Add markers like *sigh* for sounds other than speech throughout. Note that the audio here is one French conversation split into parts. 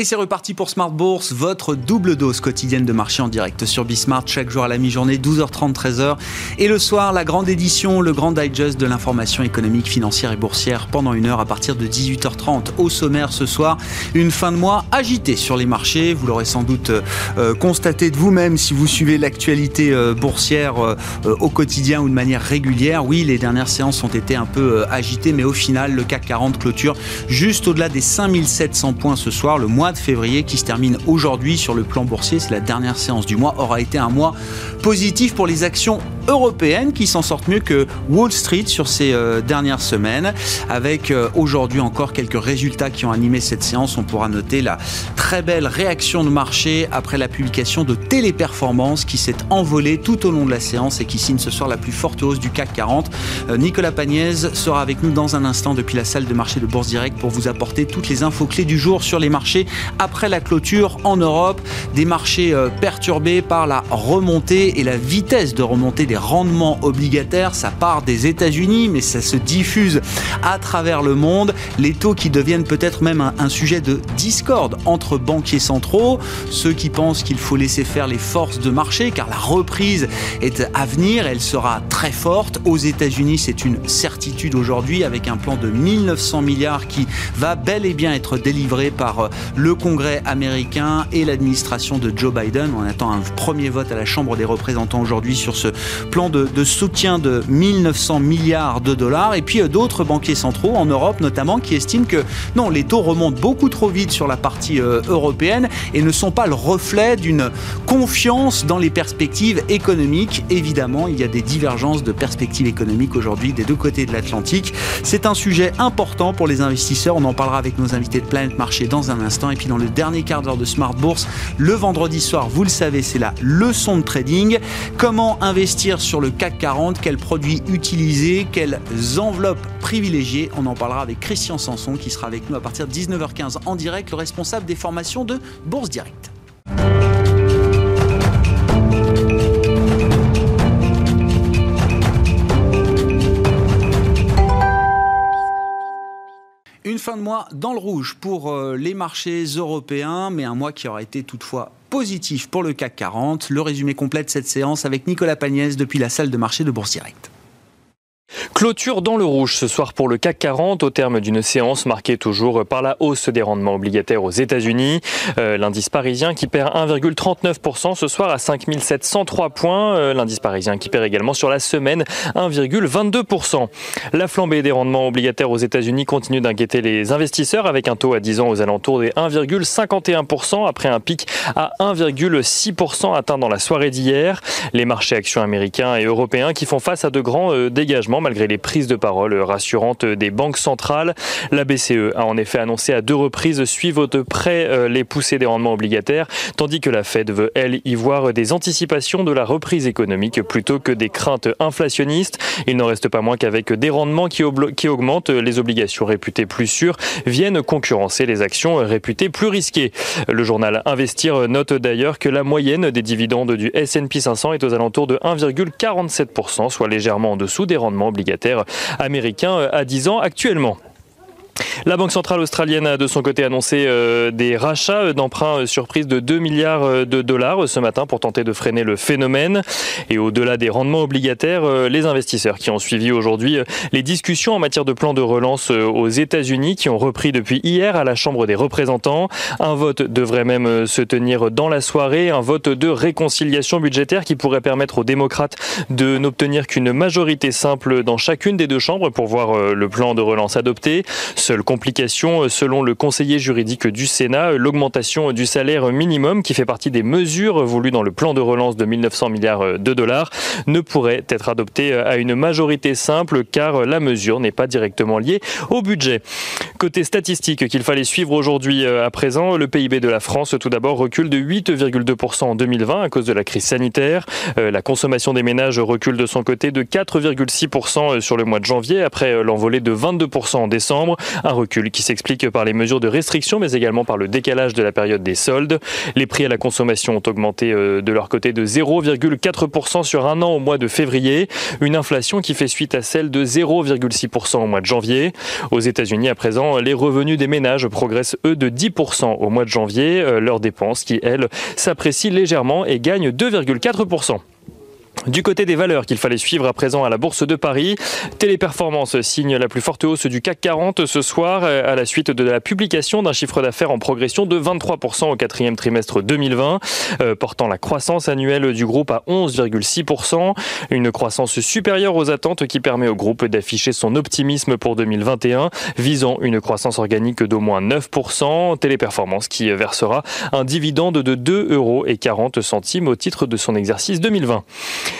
Et c'est reparti pour Smart Bourse, votre double dose quotidienne de marché en direct sur Bismart, chaque jour à la mi-journée, 12h30, 13h. Et le soir, la grande édition, le grand digest de l'information économique, financière et boursière pendant une heure à partir de 18h30. Au sommaire ce soir, une fin de mois agitée sur les marchés. Vous l'aurez sans doute euh, constaté de vous-même si vous suivez l'actualité euh, boursière euh, au quotidien ou de manière régulière. Oui, les dernières séances ont été un peu agitées, mais au final, le CAC 40 clôture juste au-delà des 5700 points ce soir. Le mois de février qui se termine aujourd'hui sur le plan boursier, c'est la dernière séance du mois, aura été un mois positif pour les actions européennes qui s'en sortent mieux que Wall Street sur ces euh, dernières semaines. Avec euh, aujourd'hui encore quelques résultats qui ont animé cette séance, on pourra noter la très belle réaction de marché après la publication de Téléperformance qui s'est envolée tout au long de la séance et qui signe ce soir la plus forte hausse du CAC 40. Euh, Nicolas Pagnès sera avec nous dans un instant depuis la salle de marché de Bourse Direct pour vous apporter toutes les infos clés du jour sur les marchés après la clôture en Europe. Des marchés perturbés par la remontée et la vitesse de remontée des rendements obligataires. Ça part des États-Unis, mais ça se diffuse à travers le monde. Les taux qui deviennent peut-être même un, sujet de discorde entre banquiers centraux, ceux qui pensent qu'il faut laisser faire les forces de marché, car la reprise est à venir, elle sera très forte. Aux États-Unis, c'est une certitude aujourd'hui, avec un plan de 1900 milliards qui va bel et bien être délivré par euh, le Congrès américain et l'administration de Joe Biden. On attend un premier vote à la Chambre des représentants aujourd'hui sur ce plan de, soutien de 1900 milliards de dollars. Et puis euh, d'autres banquiers centraux en Europe notamment qui estiment que non, les taux remontent beaucoup trop vite sur la partie euh, européenne et ne sont pas le reflet d'une confiance dans les perspectives économiques. Évidemment, il y a des divergences de perspectives économiques aujourd'hui des deux côtés de l'Atlantique. C'est un sujet important pour les investisseurs. On en parlera avec nos invités de Planète Marché dans un instant. Et puis dans le dernier quart d'heure de Smart Bourse, le vendredi soir, vous le savez, c'est la leçon de trading. Comment investir sur le CAC 40 Quels produits utiliser? Quelles enveloppes privilégiées? On en parlera avec Christian Sanson qui sera avec nous à partir de 19h15 en direct, le responsable des formations de Bourse Direct. Fin de mois dans le rouge pour euh, les marchés européens, mais un mois qui aura été toutefois positif pour le CAC 40. Le résumé complet de cette séance avec Nicolas Pagnès depuis la salle de marché de Bourse Direct. Clôture dans le rouge ce soir pour le CAC 40 au terme d'une séance marquée toujours par la hausse des rendements obligataires aux États-Unis. Euh, l'indice parisien qui perd 1,39% ce soir à 5703 points. Euh, l'indice parisien qui perd également sur la semaine 1,22%. La flambée des rendements obligataires aux États-Unis continue d'inquiéter les investisseurs avec un taux à 10 ans aux alentours des 1,51% après un pic à 1,6% atteint dans la soirée d'hier. Les marchés actions américains et européens qui font face à de grands euh, malgré les prises de parole rassurantes des banques centrales. La BCE a en effet annoncé à deux reprises suivre de près euh, les poussées des rendements obligataires, tandis que la Fed veut, elle, y voir des anticipations de la reprise économique plutôt que des craintes inflationnistes. Il n'en reste pas moins qu'avec des rendements qui, qui augmentent, les obligations réputées plus sûres viennent concurrencer les actions réputées plus risquées. Le journal Investir note d'ailleurs que la moyenne des dividendes du S&P 500 est aux alentours de 1,47%, soit légèrement en dessous des rendements obligataire américain euh, à 10 ans actuellement. La Banque centrale australienne a de son côté annoncé euh, des rachats d'emprunts euh, surprises de 2 milliards euh, de dollars ce matin pour tenter de freiner le phénomène. Et au-delà des rendements obligataires, les investisseurs qui ont suivi aujourd'hui les discussions en matière de plan de relance aux États-Unis qui ont repris depuis hier à la Chambre des représentants. Un vote devrait même se tenir dans la soirée, un vote de réconciliation budgétaire qui pourrait permettre aux démocrates de n'obtenir qu'une majorité simple dans chacune des deux chambres pour voir le plan de relance adopté. Seule complication, euh, selon le conseiller juridique du Sénat, euh, l'augmentation du salaire minimum, qui fait partie des mesures voulues dans le plan de relance de 1900 milliards euh, de dollars, ne pourrait être adoptée à une majorité simple car la mesure n'est pas directement liée au budget. Côté statistique qu'il fallait suivre aujourd'hui à présent, le PIB de la France tout d'abord recule de 8,2% en 2020 à cause de la crise sanitaire. La consommation des ménages recule de son côté de 4,6% sur le mois de janvier après l'envolée de 22% en décembre. Un recul qui s'explique par les mesures de restriction, mais également par le décalage de la période des soldes. Les prix à la consommation ont augmenté euh, de leur côté de 0,4% sur un an au mois de février. Une inflation qui fait suite à celle de 0,6% au mois de janvier. Aux États-Unis, à présent, les revenus des ménages progressent, eux, de 10% au mois de janvier. Euh, leurs dépenses qui, elles, s'apprécient légèrement et gagnent 2,4%. Du côté des valeurs qu'il fallait suivre à présent à la Bourse de Paris, Téléperformance signe la plus forte hausse du CAC 40 ce soir à la suite de la publication d'un chiffre d'affaires en progression de 23% au quatrième trimestre 2020, euh, portant la croissance annuelle du groupe à 11,6%, une croissance supérieure aux attentes qui permet au groupe d'afficher son optimisme pour 2021, visant une croissance organique d'au moins 9%, Téléperformance qui versera un dividende de 2,40 euros au titre de son exercice 2020.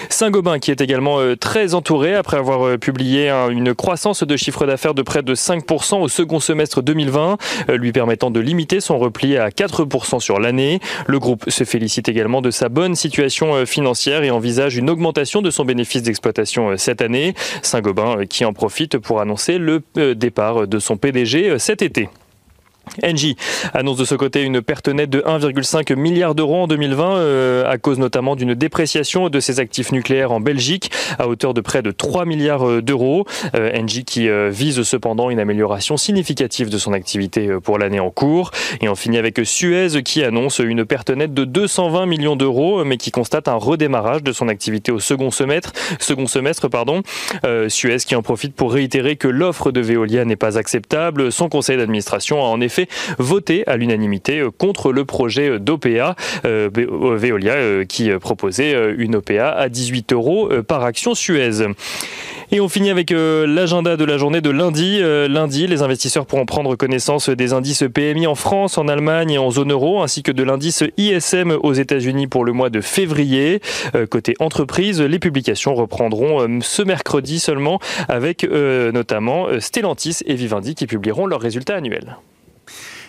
Saint-Gobain qui est également euh, très entouré après avoir euh, publié une croissance de chiffre d'affaires de près de 5% au second semestre 2020, euh, lui permettant de limiter son repli à 4% sur l'année. Le groupe se félicite également de sa bonne situation financière et envisage une augmentation de son bénéfice d'exploitation cette année. Saint-Gobain qui en profite pour annoncer le départ de son PDG cet été. Engie annonce de ce côté une perte nette de 1,5 milliard d'euros en 2020 euh, à cause notamment d'une dépréciation de ses actifs nucléaires en Belgique à hauteur de près de 3 milliards euh, d'euros. Euh, Engie qui vise cependant une amélioration significative de son activité pour l'année en cours. Et on finit avec Suez qui annonce une perte nette de 220 millions d'euros mais qui constate un redémarrage de son activité au second semestre. Second semestre pardon. Suez qui en profite pour réitérer que l'offre de Veolia n'est pas acceptable. Son conseil d'administration a en effet voté à l'unanimité euh, contre le projet d'OPA euh, euh, Veolia qui proposait une OPA à 18 euros par action Suez. Et on finit avec l'agenda de la journée de lundi. lundi, les investisseurs pourront prendre connaissance des indices PMI en France, en Allemagne et en zone euro, ainsi que de l'indice ISM aux États-Unis pour le mois de février. côté entreprise, les publications reprendront ce mercredi seulement, avec notamment Stellantis et Vivendi qui publieront leurs résultats annuels.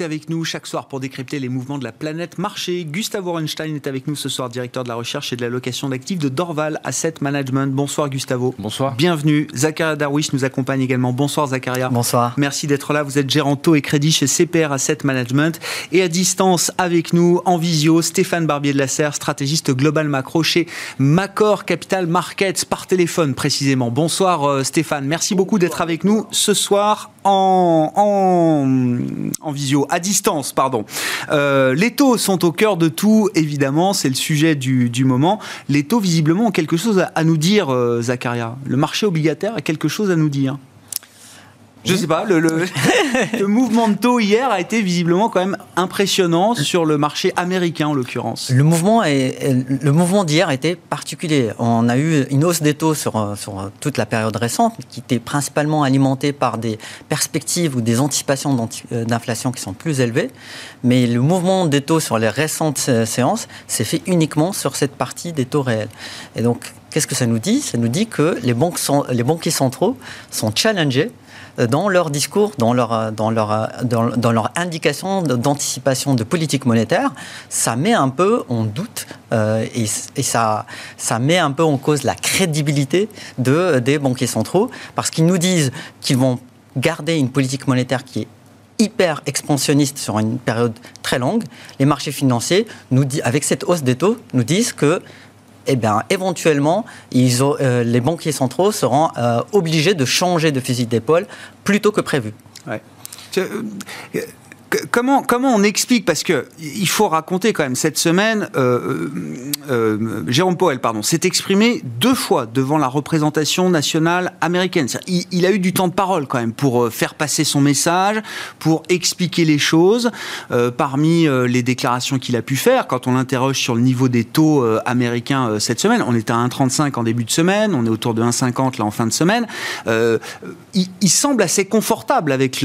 Avec nous chaque soir pour décrypter les mouvements de la planète marché. Gustavo Orenstein est avec nous ce soir, directeur de la recherche et de la location d'actifs de Dorval Asset Management. Bonsoir Gustavo. Bonsoir. Bienvenue. Zakaria Darwish nous accompagne également. Bonsoir Zakaria. Bonsoir. Merci d'être là. Vous êtes gérant taux et crédit chez CPR Asset Management. Et à distance avec nous, en visio, Stéphane Barbier de la Serre, stratégiste global macro chez Macor Capital Markets, par téléphone précisément. Bonsoir euh, Stéphane. Merci beaucoup d'être avec nous ce soir en, en en visio, à distance, pardon. Euh, les taux sont au cœur de tout, évidemment, c'est le sujet du, moment. Les taux, visiblement, ont quelque chose à, nous dire, euh, Zacharia. Le marché obligataire a quelque chose à nous dire. Je sais pas, le, *laughs* le, mouvement de taux hier a été visiblement quand même impressionnant sur le marché américain en l'occurrence. Le mouvement, est, le mouvement d'hier était particulier. On a eu une hausse des taux sur, sur toute la période récente qui était principalement alimentée par des perspectives ou des anticipations euh, d'inflation qui sont plus élevées. Mais le mouvement des taux sur les récentes euh, séances s'est fait uniquement sur cette partie des taux réels. Et donc, qu'est-ce que ça nous dit? Ça nous dit que les, banques sont, les banquiers centraux sont challengés dans leur discours, dans leur, dans indication d'anticipation de politique monétaire, ça met un peu en doute euh, et, ça, met un peu en cause la crédibilité de, des banquiers centraux parce qu'ils nous disent qu'ils vont garder une politique monétaire qui est hyper expansionniste sur une période très longue. Les marchés financiers, avec cette hausse des taux, nous disent que eh bien, éventuellement, euh, les banquiers centraux seront euh, obligés de changer de fusil d'épaule plus tôt que prévu. Euh, Comment, comment on explique Parce que il faut raconter quand même cette semaine, euh, euh, euh, Jérôme Powell pardon, s'est exprimé deux fois devant la représentation nationale américaine. Il, a eu du temps de parole quand même pour faire passer son message, pour expliquer les choses. parmi les déclarations qu'il a pu faire, quand on l'interroge sur le niveau des taux américains cette semaine, on était à 1,35 en début de semaine, on est autour de 1,50 là en fin de semaine. Il, semble assez confortable avec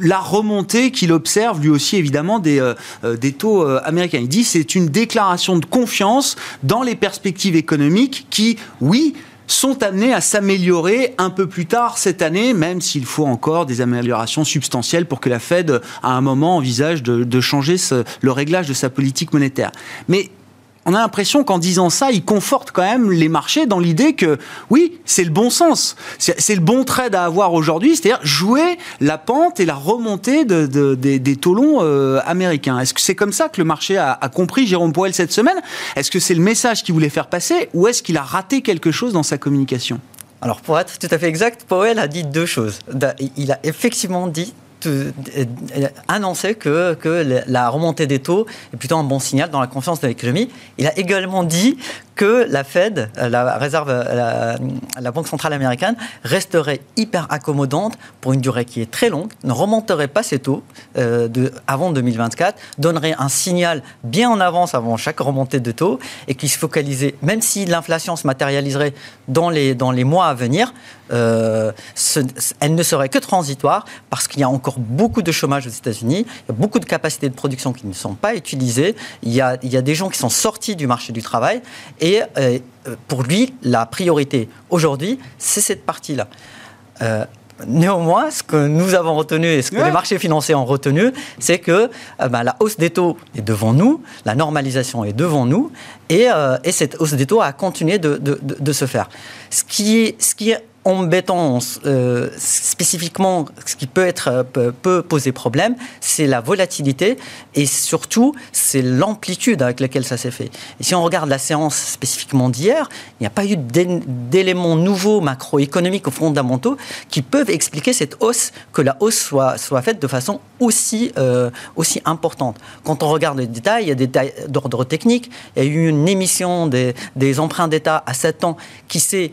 la remontée qu'il observe lui aussi évidemment des, euh, euh, taux euh, américains. Il dit c'est une déclaration de confiance dans les perspectives économiques qui, oui, sont amenés à s'améliorer un peu plus tard cette année, même s'il faut encore des améliorations substantielles pour que la Fed, à un moment, envisage de, changer le réglage de sa politique monétaire. Mais on a l'impression qu'en disant ça, il conforte quand même les marchés dans l'idée que oui, c'est le bon sens, c'est le bon trade à avoir aujourd'hui, c'est-à-dire jouer la pente et la remontée des, longs euh, américains. Est-ce que c'est comme ça que le marché a, compris Jérôme Powell cette semaine? Est-ce que c'est le message qu'il voulait faire passer ou est-ce qu'il a raté quelque chose dans sa communication? Alors pour être tout à fait exact, Powell a dit deux choses. Il a effectivement dit euh, annoncer que, que la remontée des taux est plutôt un bon signal dans la confiance de l'économie. Il a également dit que la Fed, la Banque centrale américaine, resterait hyper accommodante pour une durée qui est très longue, ne remonterait pas ses taux euh, avant 2024, donnerait un signal bien en avance avant chaque remontée de taux et qui se focalisait, même si l'inflation se matérialiserait dans les, dans les mois à venir, euh, elle ne serait que transitoire parce qu'il y a encore beaucoup de chômage aux États-Unis, il y a beaucoup de capacités de production qui ne sont pas utilisées, il y a, il y a des gens qui sont sortis du marché du travail et euh, pour lui, la priorité aujourd'hui, c'est cette partie-là. Euh, néanmoins, ce que nous avons retenu et ce que les marchés financiers ont retenu, c'est que euh, ben, la hausse des taux est devant nous, la normalisation est devant nous, et, cette hausse des taux a continué de, de se faire. Ce qui est, ce qui est embêtant euh, spécifiquement, ce qui peut, être, euh, peut, poser problème, c'est la volatilité et surtout c'est l'amplitude avec laquelle ça s'est fait. Et si on regarde la séance spécifiquement d'hier, il n'y a pas eu d'éléments nouveaux macroéconomiques ou fondamentaux qui peuvent expliquer cette hausse, que la hausse soit, soit faite de façon aussi, euh, aussi importante. Quand on regarde les détails, il y a des détails d'ordre technique. Il y a eu une émission des, des emprunts d'État à 7 ans qui s'est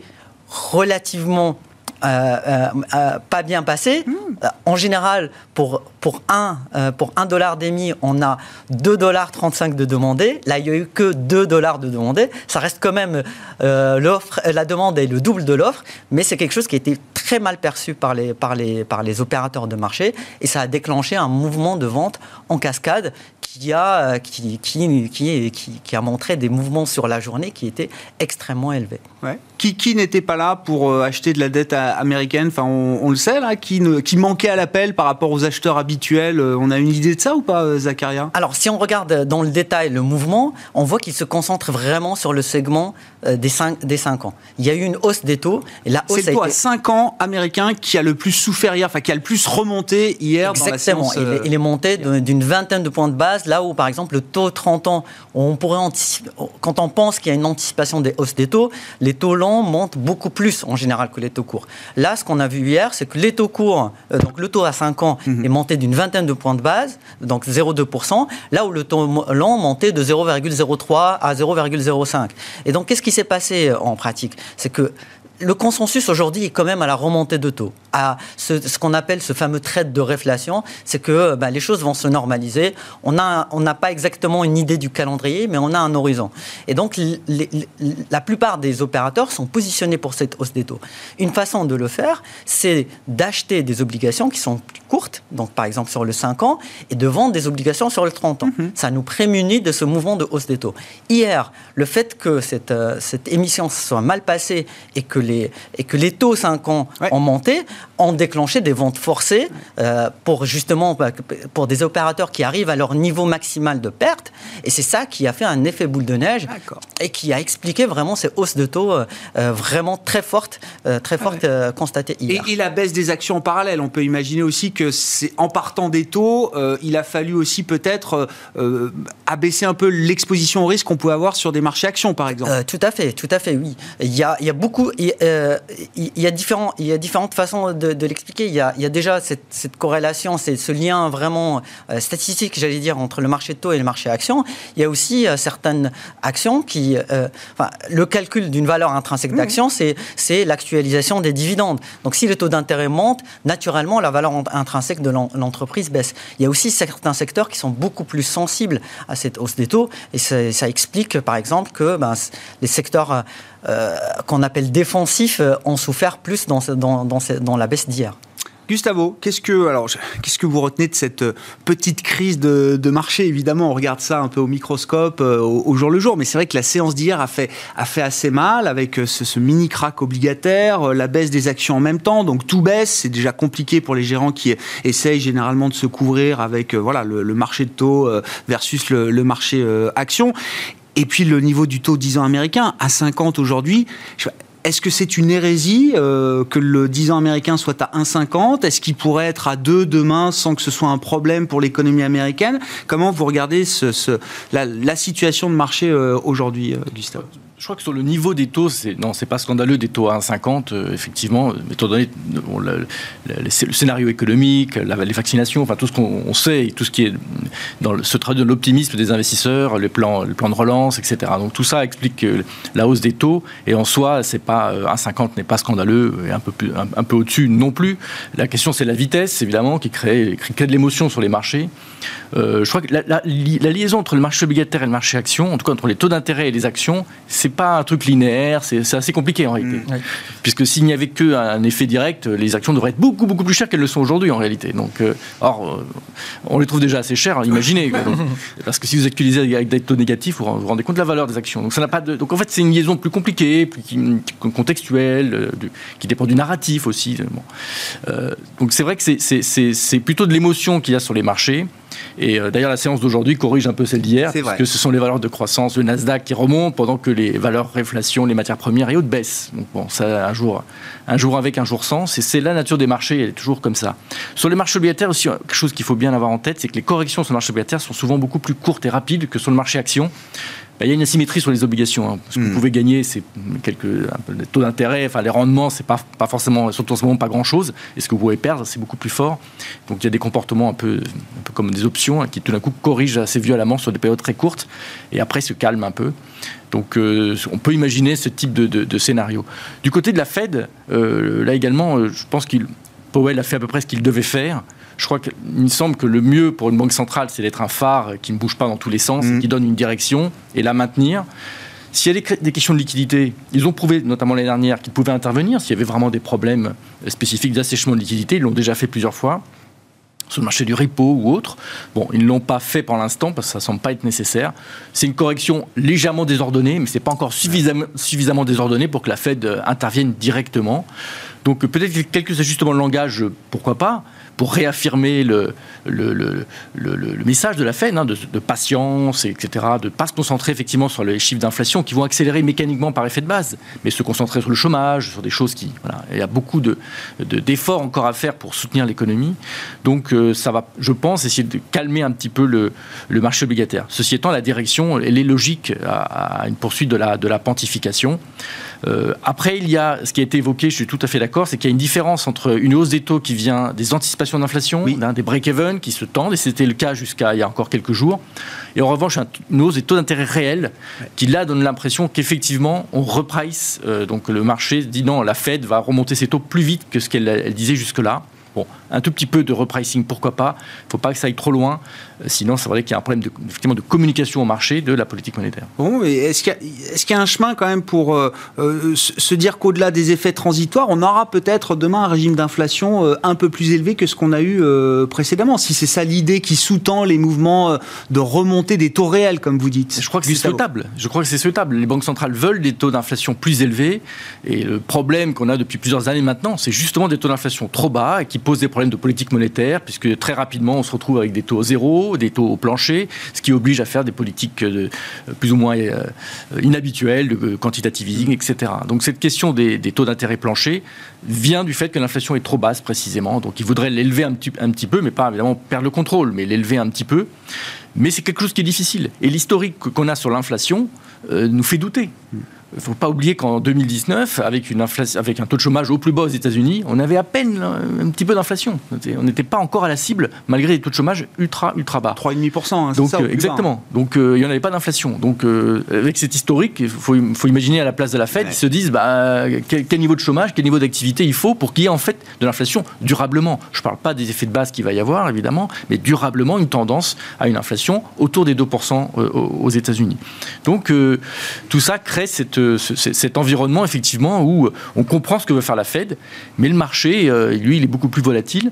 relativement euh, euh, euh, pas bien passé. Hmm. En général, pour, pour, un, pour un dollar d'émis, on a 2 dollars 35 de demandés. Là, il n'y a eu que 2 dollars de demandés. Ça reste quand même l'offre, la demande est le double de l'offre, mais c'est quelque chose qui a été très mal perçu par les, par, les, par les opérateurs de marché et ça a déclenché un mouvement de vente en cascade qui a, qui, qui, qui, qui, a montré des mouvements sur la journée qui étaient extrêmement élevés. Ouais. Qui, qui n'était pas là pour acheter de la dette à américaine, enfin on, le sait là, qui, ne, qui manquait à l'appel par rapport aux acheteurs habituels. Euh, on a une idée de ça ou pas, euh, Zacharia? Alors si on regarde dans le détail le mouvement, on voit qu'il se concentre vraiment sur le segment euh, des 5, des 5 ans. Il y a eu une hausse des taux. C'est le taux à 5 ans américain qui a le plus souffert hier, enfin qui a le plus remonté hier Exactement. dans la séance. Il, est, monté d'une vingtaine de points de base, là où par exemple le taux 30 ans, on pourrait anticiper, quand on pense qu'il y a une anticipation des hausses des taux, les taux longs montent beaucoup plus en général que les taux courts. Là, ce qu'on a vu hier, c'est que les taux courts, euh, donc le taux à 5 ans mhm. est monté d'une vingtaine de points de base, donc 0,2%, là où le taux long montait de 0,03 à 0,05. Et donc, qu'est-ce qui s'est passé euh, en pratique? C'est que le consensus aujourd'hui est quand même à la remontée de taux, à ce, qu'on appelle ce fameux trade de réflation, c'est que bah, les choses vont se normaliser. On n'a pas exactement une idée du calendrier, mais on a un horizon. Et donc, la plupart des opérateurs sont positionnés pour cette hausse des taux. Une façon de le faire, c'est d'acheter des obligations qui sont plus courtes, donc par exemple sur le 5 ans, et de vendre des obligations sur le 30 ans. Mm-hmm. Ça nous prémunit de ce mouvement de hausse des taux. Hier, le fait que cette, euh, cette émission soit mal passée et que et que les taux 5 ans ont monté, ont déclenché des ventes forcées euh, pour justement bah, pour des opérateurs qui arrivent à leur niveau maximal de perte. Et c'est ça qui a fait un effet boule de neige et qui a expliqué vraiment ces hausses de taux euh, vraiment très fortes, très ah fortes constatées hier. Et, la baisse des actions en parallèle. On peut imaginer aussi que c'est en partant des taux, il a fallu aussi peut-être abaisser un peu l'exposition au risque qu'on pouvait avoir sur des marchés actions, par exemple. tout à fait, tout à fait, oui. Il y a, il y a beaucoup. Euh, il, y a différents, il y a différentes façons de, l'expliquer. Il, y a, déjà cette, corrélation, c'est ce lien vraiment euh, statistique, j'allais dire, entre le marché de taux et le marché actions. Il y a aussi euh, certaines actions qui, enfin, le calcul d'une valeur intrinsèque d'action, c'est c'est l'actualisation des dividendes. Donc, si le taux d'intérêt monte, naturellement, la valeur intrinsèque de l'entreprise baisse. Il y a aussi certains secteurs qui sont beaucoup plus sensibles à cette hausse des taux, et ça, explique, par exemple, que ben, les secteurs qu'on appelle défensifs euh, ont souffert plus dans, dans la baisse d'hier. Gustavo, qu'est-ce que, que vous retenez de cette euh, petite crise de, marché? Évidemment, on regarde ça un peu au microscope, euh, au, jour le jour, mais c'est vrai que la séance d'hier a fait, a fait assez mal avec euh, ce, mini crack obligataire, la baisse des actions en même temps, donc tout baisse. C'est déjà compliqué pour les gérants qui essayent généralement de se couvrir avec voilà le, marché de taux versus le, marché action. Et puis le niveau du taux 10 ans américain à 50 aujourd'hui. Est-ce que c'est une hérésie euh, que le 10 ans américain soit à 1,50 Est-ce qu'il pourrait être à 2 demain sans que ce soit un problème pour l'économie américaine? Comment vous regardez ce, la, situation de marché euh, aujourd'hui, euh, Gustave? Je crois que sur le niveau des taux, c'est non, c'est pas scandaleux des taux à 1,50, euh, effectivement, étant donné le, scénario économique, les vaccinations, enfin tout ce qu'on sait, tout ce qui est dans le, ce traduit de l'optimisme des investisseurs, les plans, le plan de relance, etc. Donc tout ça explique la hausse des taux, et en soi, c'est pas 1,50 euh, n'est pas scandaleux, et un peu plus, un, peu au-dessus non plus. La question, c'est la vitesse, évidemment, qui crée, crée de l'émotion sur les marchés. Euh, je crois que la, la, liaison entre le marché obligataire et le marché action, en tout cas entre les taux d'intérêt et les actions, c'est pas un truc linéaire, c'est assez compliqué en réalité. Mm. Puisque s'il n'y avait qu'un effet direct, les actions devraient être beaucoup beaucoup plus chères qu'elles le sont aujourd'hui en réalité. Donc, euh, or, euh, on les trouve déjà assez chères, imaginez. *laughs* parce que si vous utilisez avec des taux négatifs, vous vous rendez compte de la valeur des actions. Donc ça n'a pas de, donc en fait c'est une liaison plus compliquée, plus contextuelle, qui dépend du narratif aussi. donc c'est vrai que c'est plutôt de l'émotion qu'il y a sur les marchés. Et euh, d'ailleurs, la séance d'aujourd'hui corrige un peu celle d'hier, parce que ce sont les valeurs de croissance de Nasdaq qui remontent pendant que les valeurs réflation, les matières premières et autres baissent. Donc bon, ça, un jour, un jour avec, un jour sans. C'est la nature des marchés, elle est toujours comme ça. Sur les marchés obligataires aussi, quelque chose qu'il faut bien avoir en tête, c'est que les corrections sur le marché obligataire sont souvent beaucoup plus courtes et rapides que sur le marché action. Bah, il y a une asymétrie sur les obligations. Hein. Ce que vous hmm. pouvez gagner, c'est quelques taux d'intérêt, enfin les rendements, c'est pas, pas forcément, surtout en ce moment, pas grand-chose. Et ce que vous pouvez perdre, c'est beaucoup plus fort. Donc il y a des comportements un peu, un peu comme des options hein, qui tout d'un coup corrigent assez violemment sur des périodes très courtes et après se calment un peu. Donc euh, on peut imaginer ce type de, scénario. Du côté de la Fed, euh, là également, euh, je pense qu'il Powell a fait à peu près ce qu'il devait faire. Je crois qu'il me semble que le mieux pour une banque centrale, c'est d'être un phare qui ne bouge pas dans tous les sens, mm. qui donne une direction et la maintenir. S'il y a des, questions de liquidité, ils ont prouvé, notamment l'année dernière, qu'ils pouvaient intervenir s'il y avait vraiment des problèmes spécifiques d'assèchement de liquidité. Ils l'ont déjà fait plusieurs fois sur le marché du repo ou autre. Bon, ils ne l'ont pas fait pour l'instant parce que ça ne semble pas être nécessaire. C'est une correction légèrement désordonnée, mais ce n'est pas encore suffisamment, suffisamment désordonné pour que la Fed euh, intervienne directement. Donc peut-être quelques ajustements de langage, pourquoi pas, pour réaffirmer le, message de la Fed, hein, de, patience, etc., de ne pas se concentrer effectivement sur les chiffres d'inflation qui vont accélérer mécaniquement par effet de base, mais se concentrer sur le chômage, sur des choses qui... Il y a beaucoup d'efforts de, encore à faire pour soutenir l'économie. Donc euh, ça va, je pense, essayer de calmer un petit peu le, marché obligataire. Ceci étant, la direction, elle est logique à, une poursuite de la, de pontification. Euh, après, il y a ce qui a été évoqué, je suis tout à fait d'accord, c'est qu'il y a une différence entre une hausse des taux qui vient des anticipations d'inflation, des break-even qui se tendent, et c'était le cas jusqu'à il y a encore quelques jours, et en revanche, une hausse des taux d'intérêt réels qui là donne l'impression qu'effectivement on reprice, euh, donc le marché dit non, la Fed va remonter ses taux plus vite que ce qu'elle disait jusque-là. Bon, un tout petit peu de repricing, pourquoi pas. Il ne faut pas que ça aille trop loin. Euh, sinon, c'est vrai qu'il y a un problème de, effectivement, de communication au marché de la politique monétaire. Bon, est-ce qu'il y, a un chemin quand même pour euh, euh, se dire qu'au-delà des effets transitoires, on aura peut-être demain un régime d'inflation un peu plus élevé que ce qu'on a eu précédemment? Si c'est ça l'idée qui sous-tend les mouvements de remontée des taux réels, comme vous dites. Je crois que c'est souhaitable. Je crois que c'est souhaitable. Les banques centrales veulent des taux d'inflation plus élevés. Et le problème qu'on a depuis plusieurs années maintenant, c'est justement des taux d'inflation trop bas et qui posent des problèmes de politique monétaire, puisque très rapidement, on se retrouve avec des taux zéro, des taux au plancher, ce qui oblige à faire des politiques euh, plus ou moins euh, inhabituelles, de quantitative easing, etc. Donc cette question des, taux d'intérêt plancher vient du fait que l'inflation est trop basse, précisément. Donc il voudrait l'élever un petit, peu, mais pas évidemment perdre le contrôle, mais l'élever un petit peu. Mais c'est quelque chose qui est difficile. Et l'historique qu'on a sur l'inflation euh, nous fait douter. Il ne faut pas oublier qu'en 2019, avec, une inflation, avec un taux de chômage au plus bas aux États-Unis, on avait à peine un petit peu d'inflation. On n'était pas encore à la cible, malgré des taux de chômage ultra, ultra bas. 3,5%, hein, Donc, ça, euh, Exactement. Donc, euh, il n'y en avait pas d'inflation. Donc, euh, avec cet historique, il faut, faut, imaginer à la place de la Fed, ils se disent bah, quel, niveau de chômage, quel niveau d'activité il faut pour qu'il y ait en fait de l'inflation durablement. Je ne parle pas des effets de base qu'il va y avoir, évidemment, mais durablement une tendance à une inflation autour des 2% aux États-Unis. Donc, tout ça crée cette cet environnement, effectivement, où on comprend ce que veut faire la Fed, mais le marché, lui, il est beaucoup plus volatile.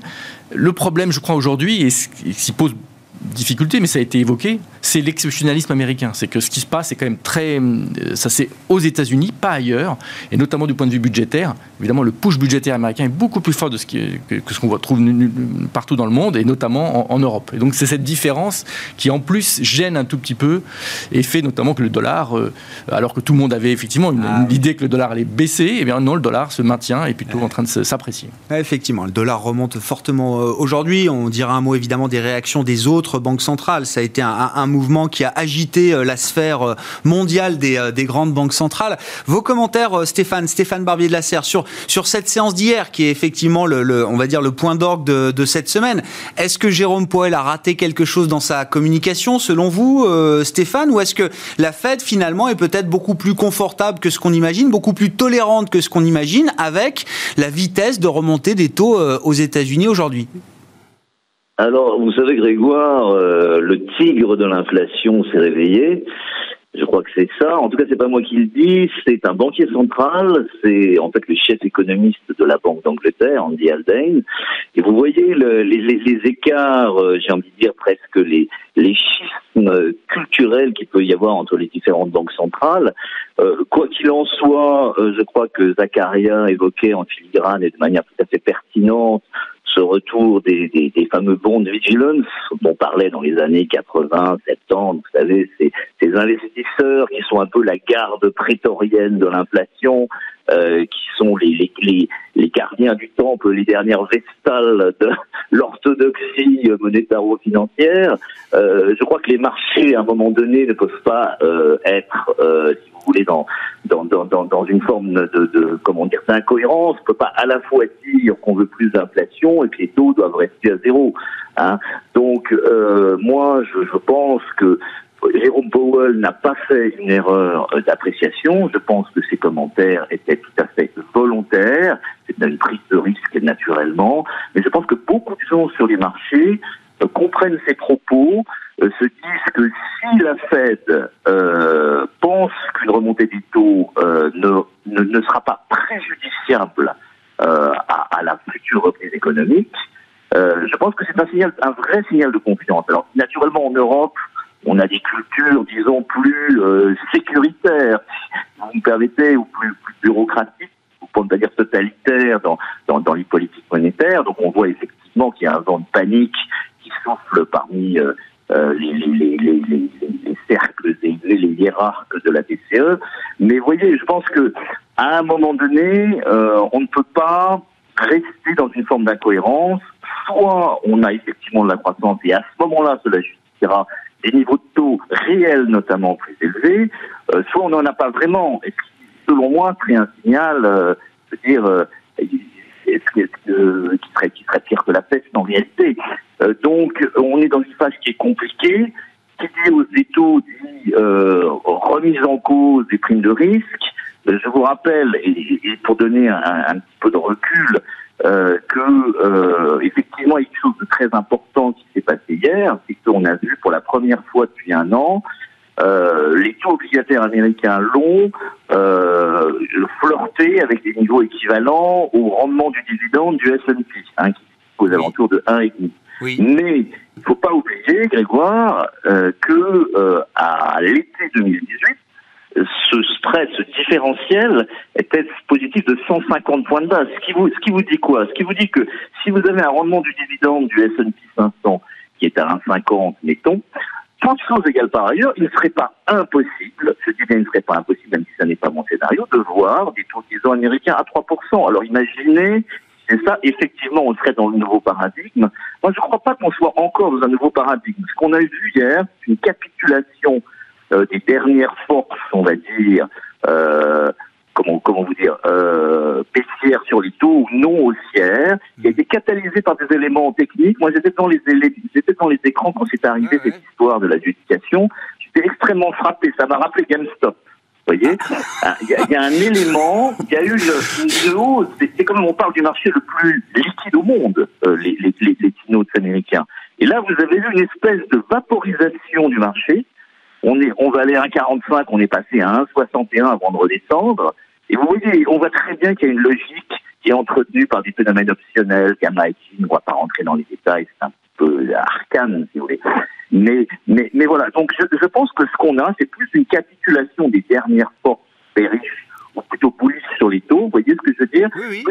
Le problème, je crois, aujourd'hui, et ce qui pose difficulté, mais ça a été évoqué, c'est l'exceptionnalisme américain. C'est que ce qui se passe est quand même très. Euh, ça, c'est aux États-Unis, pas ailleurs, et notamment du point de vue budgétaire. Évidemment, le push budgétaire américain est beaucoup plus fort de ce qui, que, ce qu'on trouve partout dans le monde, et notamment en, Europe. Et donc, c'est cette différence qui, en plus, gêne un tout petit peu et fait notamment que le dollar, euh, alors que tout le monde avait effectivement une, ah que le dollar allait baisser, et eh bien non, le dollar se maintient et est plutôt en train de s'apprécier. effectivement, le dollar remonte fortement euh, aujourd'hui. On dira un mot évidemment des réactions des autres banques centrales. Ça a été un, mouvement qui a agité euh, la sphère euh, mondiale des, euh, des grandes banques centrales. Vos commentaires, Stéphane, Stéphane Barbier de la Serre, sur, sur cette séance d'hier, qui est effectivement le, on va dire le point d'orgue de, de, cette semaine. Est-ce que Jérôme Powell a raté quelque chose dans sa communication, selon vous, Stéphane, ou est-ce que la Fed finalement est peut-être beaucoup plus confortable que ce qu'on imagine, beaucoup plus tolérante que ce qu'on imagine, avec la vitesse de remontée des taux aux États-Unis aujourd'hui? Alors, vous savez, Grégoire, euh, le tigre de l'inflation s'est réveillé. Je crois que c'est ça. En tout cas, c'est pas moi qui le dis. C'est un banquier central. C'est en fait le chef économiste de la Banque d'Angleterre, Andy Haldane. Et vous voyez le, les, écarts, euh, j'ai envie de dire presque les, schismes culturels qu'il peut y avoir entre les différentes banques centrales. Euh, quoi qu'il en soit, je crois que Zacharia évoquait en filigrane et de manière tout à fait pertinente ce retour des, fameux bons de vigilance dont on parlait dans les années 80, 70, vous savez, ces, investisseurs qui sont un peu la garde prétorienne de l'inflation, euh, qui sont les, gardiens du temple, les dernières vestales de *laughs* l'orthodoxie monétaro-financière. Euh, je crois que les marchés, à un moment donné, ne peuvent pas euh, être, voulez, dans, dans, dans, dans une forme de, comment dire, d'incohérence. On ne peut pas à la fois dire qu'on veut plus d'inflation et que les taux doivent rester à zéro. Hein. Donc, euh, moi, je, je pense que Jérôme Powell n'a pas fait une erreur d'appréciation. Je pense que ses commentaires étaient tout à fait volontaires. C'est une prise de risque naturellement. Mais je pense que beaucoup de gens sur les marchés euh, comprennent ses propos, euh, se disent que si la Fed euh, pense qu'une remontée des taux ne, ne, sera pas préjudiciable à, à, la future reprise économique, je pense que c'est un signal, un vrai signal de confiance. Alors naturellement en Europe, on a des cultures, disons, plus euh, sécuritaires, si vous me permettez, ou plus, plus bureaucratiques, pour ne pas dire totalitaires dans, dans, dans les politiques monétaires. Donc on voit effectivement qu'il y a un vent de panique qui souffle parmi euh, euh les, les, les, les, cercles élevés, les hiérarques de la BCE. Mais voyez, je pense que à un moment donné, euh, on ne peut pas rester dans une forme d'incohérence. Soit on a effectivement de la croissance et à ce moment-là, cela justifiera des niveaux de taux réels notamment plus élevés, euh, soit on n'en a pas vraiment. Et selon moi, c'est un signal, euh, dire, euh, est-ce que, qui, serait, qui serait pire que la peste en réalité? Euh, donc, on est dans une phase qui est compliquée, qui dit aux taux dit remise en cause des primes de risque. Je vous rappelle, et, pour donner un, petit peu de recul, euh, que euh, effectivement il y a quelque chose de très important qui s'est passé hier, c'est qu'on a vu pour la première fois depuis un an euh, les taux obligataires américains longs euh, flirter avec des niveaux équivalents au rendement du dividende du S&P, hein, qui est aux alentours de 1,5. Mais il ne faut pas oublier, Grégoire, euh, que euh, à l'été 2018, ce spread, ce différentiel était positif de 150 points de base. Ce qui vous, ce qui vous dit quoi? Ce qui vous dit que si vous avez un rendement du dividende du S&P 500 qui est à 1,50, mettons, toutes choses égales par ailleurs, il ne serait pas impossible, je dis bien il ne serait pas impossible, même si ce n'est pas mon scénario, de voir des taux disons américains à 3%. Alors imaginez, c'est ça, effectivement, on serait dans le nouveau paradigme. Moi, je ne crois pas qu'on soit encore dans un nouveau paradigme. Ce qu'on a vu hier, c'est une capitulation euh, des dernières forces, on va dire, euh, comment, comment vous dire, euh, baissières sur les taux non haussières, qui a été catalysée par des éléments techniques. Moi, j'étais dans les j'étais dans les écrans quand c'est arrivé cette histoire de l'adjudication. J'étais extrêmement frappé. Ça m'a rappelé GameStop. Vous voyez, ah, il y, a un élément, il y a eu une, hausse. C'est comme on parle du marché le plus liquide au monde, euh, les, les, les, américains. Et là, vous avez eu une espèce de vaporisation du marché on, est, on va aller à 1,45, on est passé à 1,61 avant de redescendre. Et vous voyez, on voit très bien qu'il y a une logique qui est entretenue par des phénomènes optionnels, gamma et on ne va pas rentrer dans les détails, c'est un arcane, si vous voulez. Mais, mais, mais voilà, donc je, je pense que ce qu'on a, c'est plus une capitulation des dernières forces riches plutôt police sur les taux, vous voyez ce que je veux dire oui,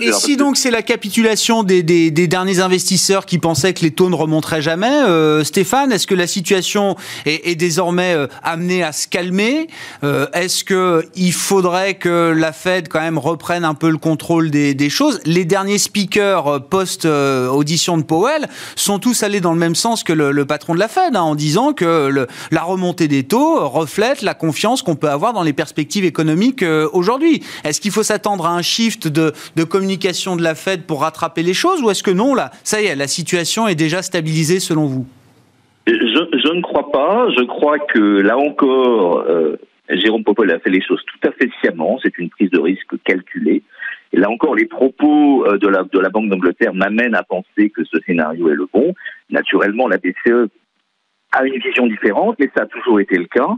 et, si, donc c'est la capitulation des, derniers investisseurs qui pensaient que les taux ne remonteraient jamais, euh, Stéphane, est-ce que la situation est, désormais euh, amenée à se calmer? Euh, Est-ce qu'il faudrait que la Fed quand même reprenne un peu le contrôle des, choses? Les derniers speakers post-audition de Powell sont tous allés dans le même sens que le, patron de la Fed, hein, en disant que la remontée des taux reflète la confiance qu'on peut avoir dans les perspectives économiques économique euh, aujourd'hui. Est-ce qu'il faut s'attendre à un shift de, communication de la Fed pour rattraper les choses ou est-ce que non, là, ça y est, la situation est déjà stabilisée selon vous? Je, ne crois pas. Je crois que là encore, euh, Jérôme Popol a fait les choses tout à fait sciemment. C'est une prise de risque calculée. Et là encore, les propos euh, de la, de la Banque d'Angleterre m'amènent à penser que ce scénario est le bon. Naturellement, la BCE a une vision différente, mais ça a toujours été le cas.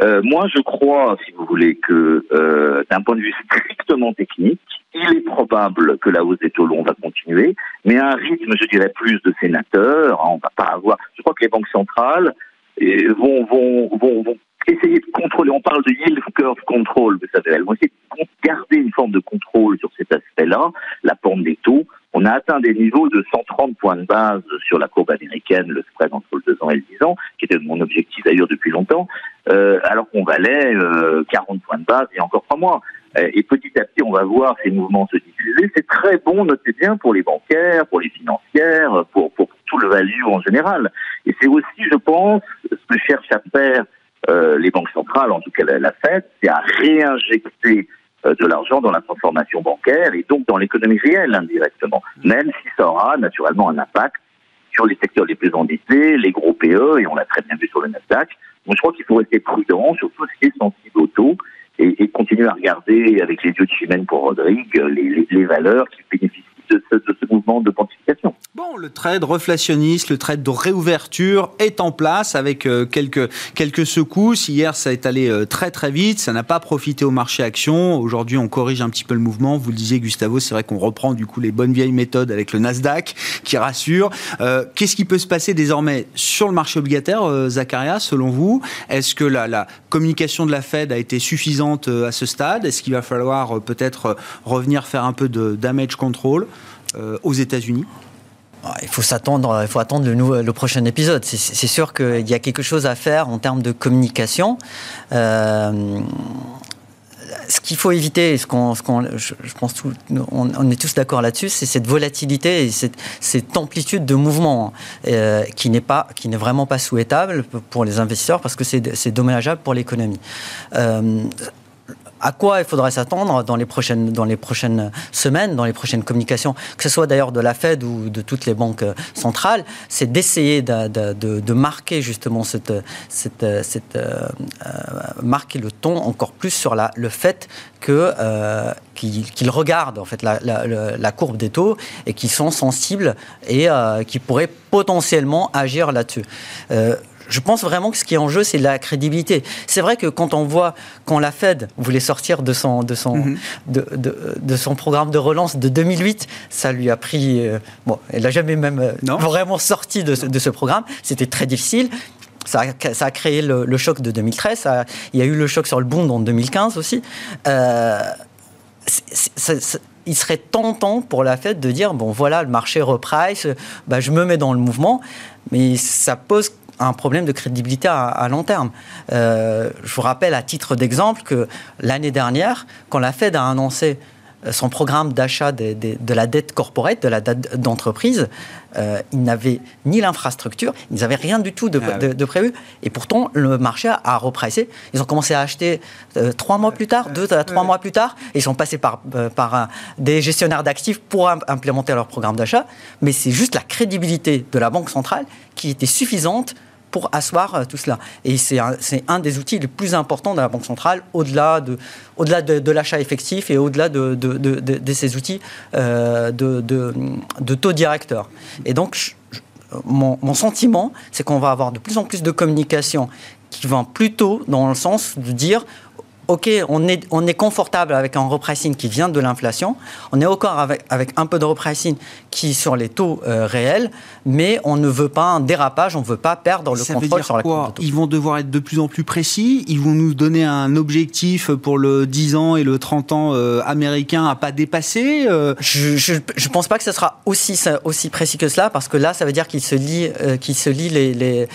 Euh, moi, je crois, si vous voulez, que euh, d'un point de vue strictement technique, il est probable que la hausse des taux longs va continuer, mais à un rythme, je dirais, plus de sénateurs. Hein, on va pas avoir. Je crois que les banques centrales euh, vont, vont, vont, vont essayer de contrôler. On parle de yield curve control, vous savez, elles vont essayer de garder une forme de contrôle sur cet aspect-là, la pente des taux. On a atteint des niveaux de 130 points de base sur la courbe américaine, le spread entre le 2 ans et le 10 ans, qui était mon objectif d'ailleurs depuis longtemps, euh, alors qu'on valait euh, 40 points de base a encore trois mois. Euh, et petit à petit, on va voir ces mouvements se diffuser. C'est très bon, notez bien, pour les bancaires, pour les financières, pour, pour tout le value en général. Et c'est aussi, je pense, ce que cherchent à faire euh, les banques centrales, en tout cas la, la Fed, c'est à réinjecter de l'argent dans la transformation bancaire et donc dans l'économie réelle indirectement, même si ça aura naturellement un impact sur les secteurs les plus endettés, les gros PE, et on l'a très bien vu sur le Nasdaq. Donc je crois qu'il faut rester prudent sur tout ce qui est sensible au taux et, continuer à regarder avec les yeux de Chimène pour Rodrigue les, les valeurs qui bénéficient de ce, mouvement de pontification. Bon, le trade reflationniste, le trade de réouverture est en place avec euh, quelques, quelques secousses. Hier, ça est allé euh, très très vite, ça n'a pas profité au marché action. Aujourd'hui, on corrige un petit peu le mouvement. Vous le disiez, Gustavo, c'est vrai qu'on reprend du coup les bonnes vieilles méthodes avec le Nasdaq qui rassure. Euh, qu'est-ce qui peut se passer désormais sur le marché obligataire, Zacharia, selon vous? Est-ce que la, la, communication de la Fed a été suffisante à ce stade? Est-ce qu'il va falloir peut-être revenir faire un peu de damage control? Aux États-Unis ah, il faut s'attendre, il faut attendre le, prochain épisode. C'est sûr qu'il y a quelque chose à faire en termes de communication. Euh, ce qu'il faut éviter, ce qu'on, je, pense, tout, on, est tous d'accord là-dessus, c'est cette volatilité et cette, amplitude de mouvement euh, qui n'est pas, qui n'est vraiment pas souhaitable pour les investisseurs parce que c'est, dommageable pour l'économie. Euh, à quoi il faudrait s'attendre dans les prochaines dans les prochaines semaines, dans les prochaines communications, que ce soit d'ailleurs de la Fed ou de toutes les banques euh, centrales, c'est d'essayer de, de, marquer justement cette, cette, cette euh, euh, marquer le ton encore plus sur la, le fait que euh, qu'ils regardent en fait la, la, la, courbe des taux et qu'ils sont sensibles et euh, qui pourraient potentiellement agir là-dessus je pense vraiment que ce qui est en jeu, c'est la crédibilité. C'est vrai que quand on voit, quand la Fed voulait sortir de son, de son, mhm. de, de, son programme de relance de 2008, ça lui a pris. Euh, bon, elle n'a jamais même euh, vraiment sorti de, de ce programme. C'était très difficile. Ça a, ça a, créé le, choc de 2013. il y a eu le choc sur le bond en 2015 aussi. Euh, il serait tentant pour la Fed de dire bon voilà le marché reprice, bah, je me mets dans le mouvement, mais ça pose un problème de crédibilité à, long terme. Euh, je vous rappelle à titre d'exemple que l'année dernière, quand la Fed a annoncé euh, son programme d'achat de, la dette corporate, de la dette d'entreprise, euh, ils n'avaient ni l'infrastructure, ils n'avaient rien du tout de, ah prévu. Et pourtant, le marché a repricé. Ils ont commencé à acheter trois mois plus tard, deux à trois mois plus tard. ils sont passés par, par des gestionnaires d'actifs pour implémenter leur programme d'achat. Mais c'est juste la crédibilité de la Banque centrale qui était suffisante pour asseoir euh, tout cela. Et c'est un, des outils les plus importants de la Banque centrale, au-delà de, au -delà de, l'achat effectif et au-delà de, de, ces outils euh, de, taux directeurs. Et donc, mon, mon sentiment, c'est qu'on va avoir de plus en plus de communication qui vont plutôt dans le sens de dire OK, on est, on est confortable avec un repricing qui vient de l'inflation, on est encore avec, avec un peu de repricing qui sur les taux euh, réels, mais on ne veut pas un dérapage, on ne veut pas perdre le contrôle sur la courbe Ils vont devoir être de plus en plus précis, ils vont nous donner un objectif pour le 10 ans et le 30 ans euh, américain à pas dépasser euh. Je ne pense pas que ce sera aussi, aussi précis que cela, parce que là, ça veut dire qu'il se lit, qu'il se les, les,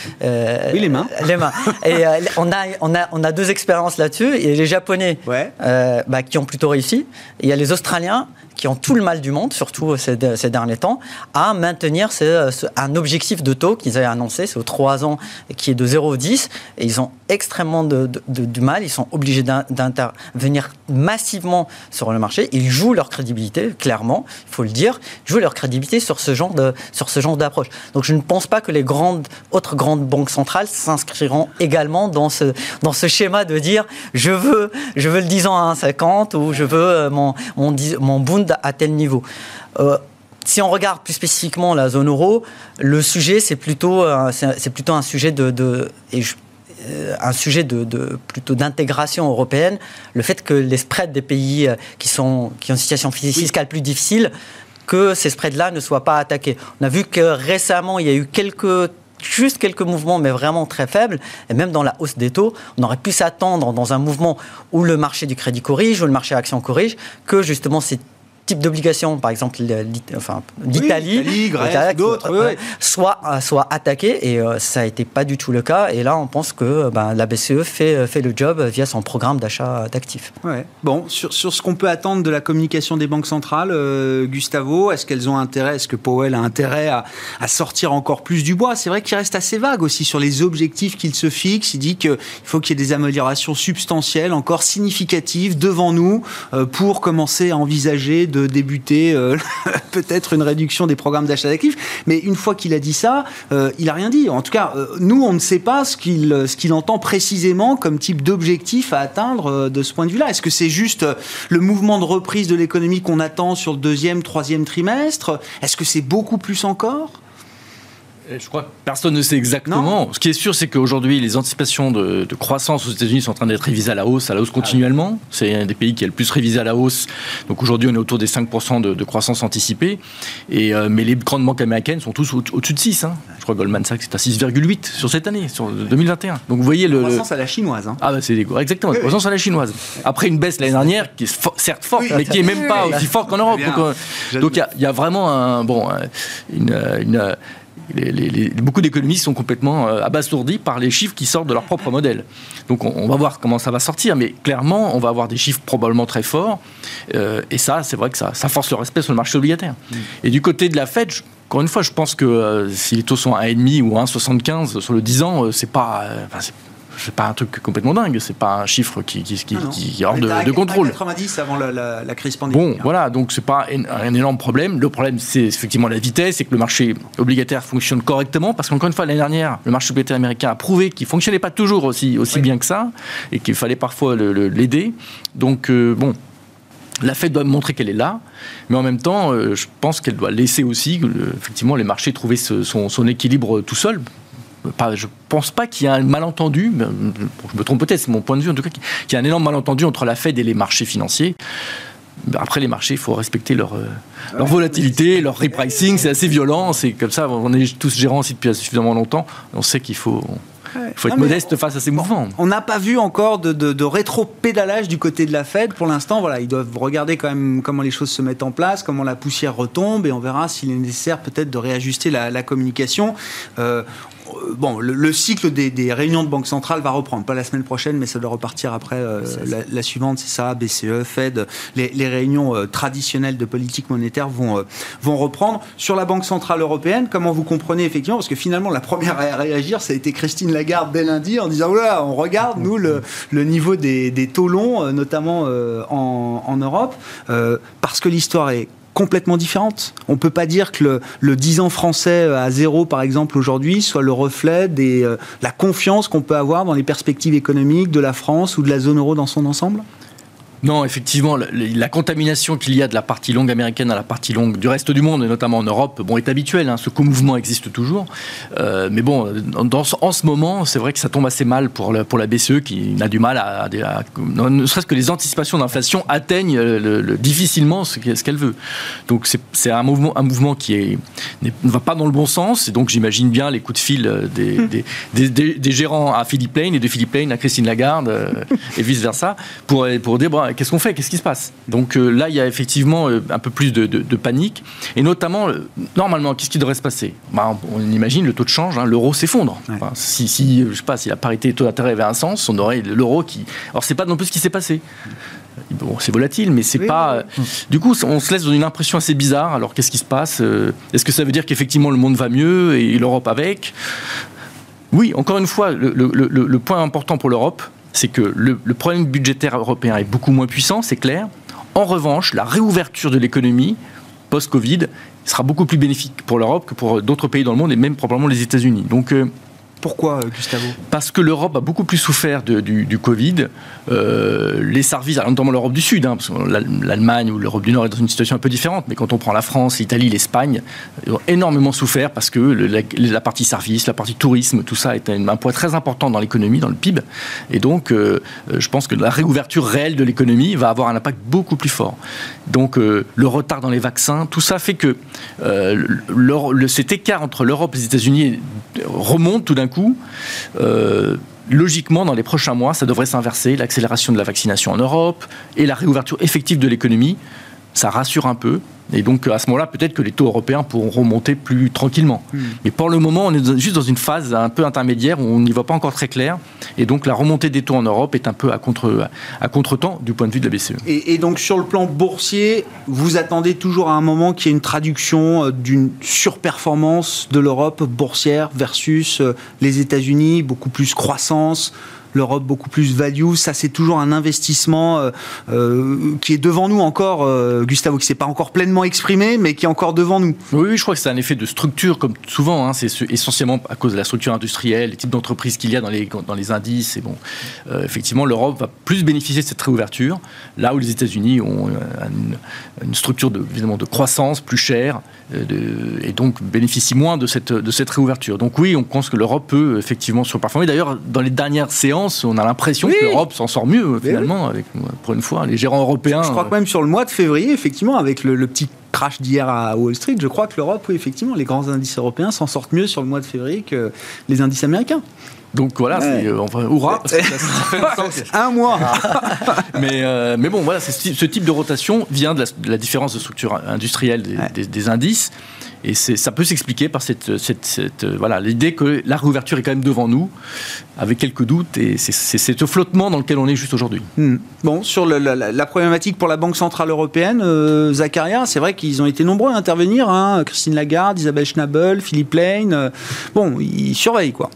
oui, les mains. Les mains. et on, a, on, a, on a deux expériences là-dessus, et les Japonais bah, qui ont plutôt réussi, et il y a les Australiens qui ont tout le mal du monde, surtout ces, derniers temps, à maintenir un objectif de taux qu'ils avaient annoncé, c'est aux 3 ans, qui est de 0,10. Et ils ont extrêmement de, du mal, ils sont obligés d'intervenir massivement sur le marché. Ils jouent leur crédibilité, clairement, il faut le dire, ils jouent leur crédibilité sur ce genre de, sur ce genre d'approche. Donc je ne pense pas que les grandes, autres grandes banques centrales s'inscriront également dans ce, dans ce schéma de dire je veux, je veux le 10 ans à 1,50 ou je veux euh, mon, mon, mon à tel niveau. Euh, si on regarde plus spécifiquement la zone euro, le sujet c'est plutôt euh, c'est plutôt un sujet de, de et un sujet de, plutôt d'intégration européenne, le fait que les spreads des pays qui sont qui ont une situation fiscale plus difficile, que ces spreads-là ne soient pas attaqués. On a vu que récemment il y a eu quelques juste quelques mouvements, mais vraiment très faibles. Et même dans la hausse des taux, on aurait pu s'attendre dans un mouvement où le marché du crédit corrige, où le marché action corrige, que justement ces type d'obligation, par exemple enfin, d'Italie, d'autres, euh, soit, euh, soit attaqué, et euh, ça n'a été pas du tout le cas. Et là, on pense que ben, la BCE fait, fait le job via son programme d'achat d'actifs. Ouais. Bon, sur, sur ce qu'on peut attendre de la communication des banques centrales, Gustavo, est-ce qu'elles ont intérêt, est-ce que Powell a intérêt à, à sortir encore plus du bois? C'est vrai qu'il reste assez vague aussi sur les objectifs qu'il se fixe. Il dit qu'il faut qu'il y ait des améliorations substantielles, encore significatives devant nous, pour commencer à envisager de débuter euh, *laughs* peut-être une réduction des programmes d'achat d'actifs. Mais une fois qu'il a dit ça, euh, il a rien dit. En tout cas, euh, nous, on ne sait pas ce qu'il ce qu'il entend précisément comme type d'objectif à atteindre de ce point de vue-là. Est-ce que c'est juste le mouvement de reprise de l'économie qu'on attend sur le deuxième, troisième trimestre? Est-ce que c'est beaucoup plus encore? Je crois que personne ne sait exactement. Ce qui est sûr, c'est qu'aujourd'hui, les anticipations de, croissance aux États-Unis sont en train d'être révisées à la hausse, à la hausse continuellement. C'est un des pays qui est le plus révisé à la hausse. Donc aujourd'hui, on est autour des 5% de, croissance anticipée. Et, euh, mais les grandes banques américaines sont tous au-dessus de 6. Hein. Je crois que Goldman Sachs est à 6,8 sur cette année, sur 2021. Donc vous voyez le. Croissance à la chinoise. Hein. Ah, bah c'est exactement, croissance à la chinoise. Après une baisse l'année dernière, qui est certes forte, mais qui est même pas aussi forte qu'en Europe. Donc euh, il y, a vraiment un, bon, une, une beaucoup d'économistes sont complètement euh, abasourdis par les chiffres qui sortent de leur propre modèle. Donc on, va voir comment ça va sortir, mais clairement, on va avoir des chiffres probablement très forts. Euh, et ça, c'est vrai que ça, force le respect sur le marché obligataire. Mm. Et du côté de la Fed, encore une fois, je pense que euh, si les taux sont à 1,5 ou 1,75 sur le 10 ans, c'est pas, c'est pas un truc complètement dingue, c'est pas un chiffre qui, qui, qui, qui est hors de, contrôle. 90 avant la, la, crise pandémique. Bon, voilà, donc c'est pas un, énorme problème. Le problème, c'est effectivement la vitesse, c'est que le marché obligataire fonctionne correctement, parce qu'encore une fois, l'année dernière, le marché obligataire américain a prouvé qu'il fonctionnait pas toujours aussi, aussi bien que ça, et qu'il fallait parfois l'aider. Donc, euh, bon, la Fed doit montrer qu'elle est là, mais en même temps, euh, je pense qu'elle doit laisser aussi, euh, effectivement, les marchés trouver son, son, équilibre tout seul je ne pense pas qu'il y ait un malentendu, je me trompe peut-être, c'est mon point de vue en tout cas, qu'il y a un énorme malentendu entre la Fed et les marchés financiers. Après, les marchés, il faut respecter leur, euh, leur volatilité, leur repricing, c'est assez violent, c'est comme ça, on est tous gérants aussi depuis suffisamment longtemps, on sait qu'il faut... Il faut être modeste face à ces mouvements. On n'a pas vu encore de, de, rétro-pédalage du côté de la Fed. Pour l'instant, voilà, ils doivent regarder quand même comment les choses se mettent en place, comment la poussière retombe, et on verra s'il est nécessaire peut-être de réajuster la, communication. Euh, bon, le, cycle des, réunions de banque centrale va reprendre, pas la semaine prochaine, mais ça doit repartir après euh, la, suivante, c'est ça, BCE, Fed, les, réunions euh, traditionnelles de politique monétaire vont, vont reprendre. Sur la Banque Centrale Européenne, comment vous comprenez effectivement, parce que finalement la première à réagir, ça a été Christine Lagarde dès lundi en disant, voilà, on regarde, nous, le, niveau des, taux longs, notamment en, en Europe, parce que l'histoire est complètement différente. On ne peut pas dire que le, le, 10 ans français à zéro, par exemple, aujourd'hui, soit le reflet de euh, la confiance qu'on peut avoir dans les perspectives économiques de la France ou de la zone euro dans son ensemble Non, effectivement, la, contamination qu'il y a de la partie longue américaine à la partie longue du reste du monde, et notamment en Europe, bon, est habituelle. Hein, ce co-mouvement existe toujours. Euh, mais bon, dans, en ce moment, c'est vrai que ça tombe assez mal pour la, pour la BCE qui a du mal à, ne serait-ce que les anticipations d'inflation atteignent le, difficilement ce qu'elle veut. Donc c'est un mouvement, un mouvement qui est, ne va pas dans le bon sens. Et donc j'imagine bien les coups de fil des, hmm. des, des, des, gérants à Philippe Lane et de Philippe Lane à Christine Lagarde euh, et vice versa pour pour dire qu'est-ce qu'on fait, qu'est-ce qui se passe? Donc euh, là il y a effectivement euh, un peu plus de, de, panique et notamment normalement qu'est-ce qui devrait se passer? Bah, On imagine le taux de change, hein, l'euro s'effondre. si, si je sais pas si la parité taux d'intérêt avait un sens, on aurait l'euro qui. Alors c'est pas non plus ce qui s'est passé. Bon, c'est volatile, mais c'est pas. Du coup, on se laisse dans une impression assez bizarre. Alors, qu'est-ce qui se passe? Est-ce que ça veut dire qu'effectivement le monde va mieux et l'Europe avec? Oui, encore une fois, le, le point important pour l'Europe, c'est que le, problème budgétaire européen est beaucoup moins puissant, c'est clair. En revanche, la réouverture de l'économie post-Covid sera beaucoup plus bénéfique pour l'Europe que pour d'autres pays dans le monde et même probablement les États-Unis. Euh, pourquoi, euh, Gustavo? Parce que l'Europe a beaucoup plus souffert du, Covid. Euh, les services, notamment l'Europe du Sud, hein, parce que l'Allemagne ou l'Europe du Nord est dans une situation un peu différente, mais quand on prend la France, l'Italie, l'Espagne, ils ont énormément souffert parce que la, partie service, la partie tourisme, tout ça est un, poids très important dans l'économie, dans le PIB. Et donc, euh, je pense que la réouverture réelle de l'économie va avoir un impact beaucoup plus fort. Donc, le retard dans les vaccins, tout ça fait que cet écart entre l'Europe et les États-Unis remonte tout d'un coup euh, logiquement, dans les prochains mois, ça devrait s'inverser. L'accélération de la vaccination en Europe et la réouverture effective de l'économie, ça rassure un peu. Et donc à ce moment-là, peut-être que les taux européens pourront remonter plus tranquillement. Hmm. Mais pour le moment, on est juste dans une phase un peu intermédiaire où on n'y voit pas encore très clair. Et donc la remontée des taux en Europe est un peu à contre à contre-temps du point de vue de la BCE. Et, donc sur le plan boursier, vous attendez toujours à un moment qu'il y ait une traduction euh, d'une surperformance de l'Europe boursière versus euh, les États-Unis, beaucoup plus croissance l'Europe beaucoup plus value. Ça, c'est toujours un investissement euh, euh, qui est devant nous encore, euh, Gustavo, qui s'est pas encore pleinement exprimé, mais qui est encore devant nous. Oui, je crois que c'est un effet de structure, comme souvent. Hein, c'est essentiellement à cause de la structure industrielle, les types d'entreprises qu'il y a dans les, dans les indices. Et bon, effectivement, l'Europe va plus bénéficier de cette réouverture, là où les États-Unis ont une, structure de, évidemment, de croissance plus chère et donc bénéficient moins de cette, de cette réouverture. Donc oui, on pense que l'Europe peut effectivement surperformer. D'ailleurs, dans les dernières séances, on a l'impression que l'Europe s'en sort mieux, finalement, avec, pour une fois, les gérants européens. Je crois que même sur le mois de février, effectivement, avec le, petit crash d'hier à Wall Street, je crois que l'Europe, oui, effectivement, les grands indices européens s'en sortent mieux sur le mois de février que les indices américains. Donc voilà, c'est euh, enfin, hurrah, *laughs* *laughs* un mois. *laughs* mais, euh, mais bon, voilà, ce type de rotation vient de la, différence de structure industrielle des indices. Et ça peut s'expliquer par cette, euh, voilà l'idée que la réouverture est quand même devant nous, avec quelques doutes, et c'est ce flottement dans lequel on est juste aujourd'hui. Hmm. Bon, sur la, problématique pour la Banque Centrale Européenne, euh, Zacharia, c'est vrai qu'ils ont été nombreux à intervenir, hein, Christine Lagarde, Isabelle Schnabel, Philippe Lane, euh, bon, ils surveillent quoi.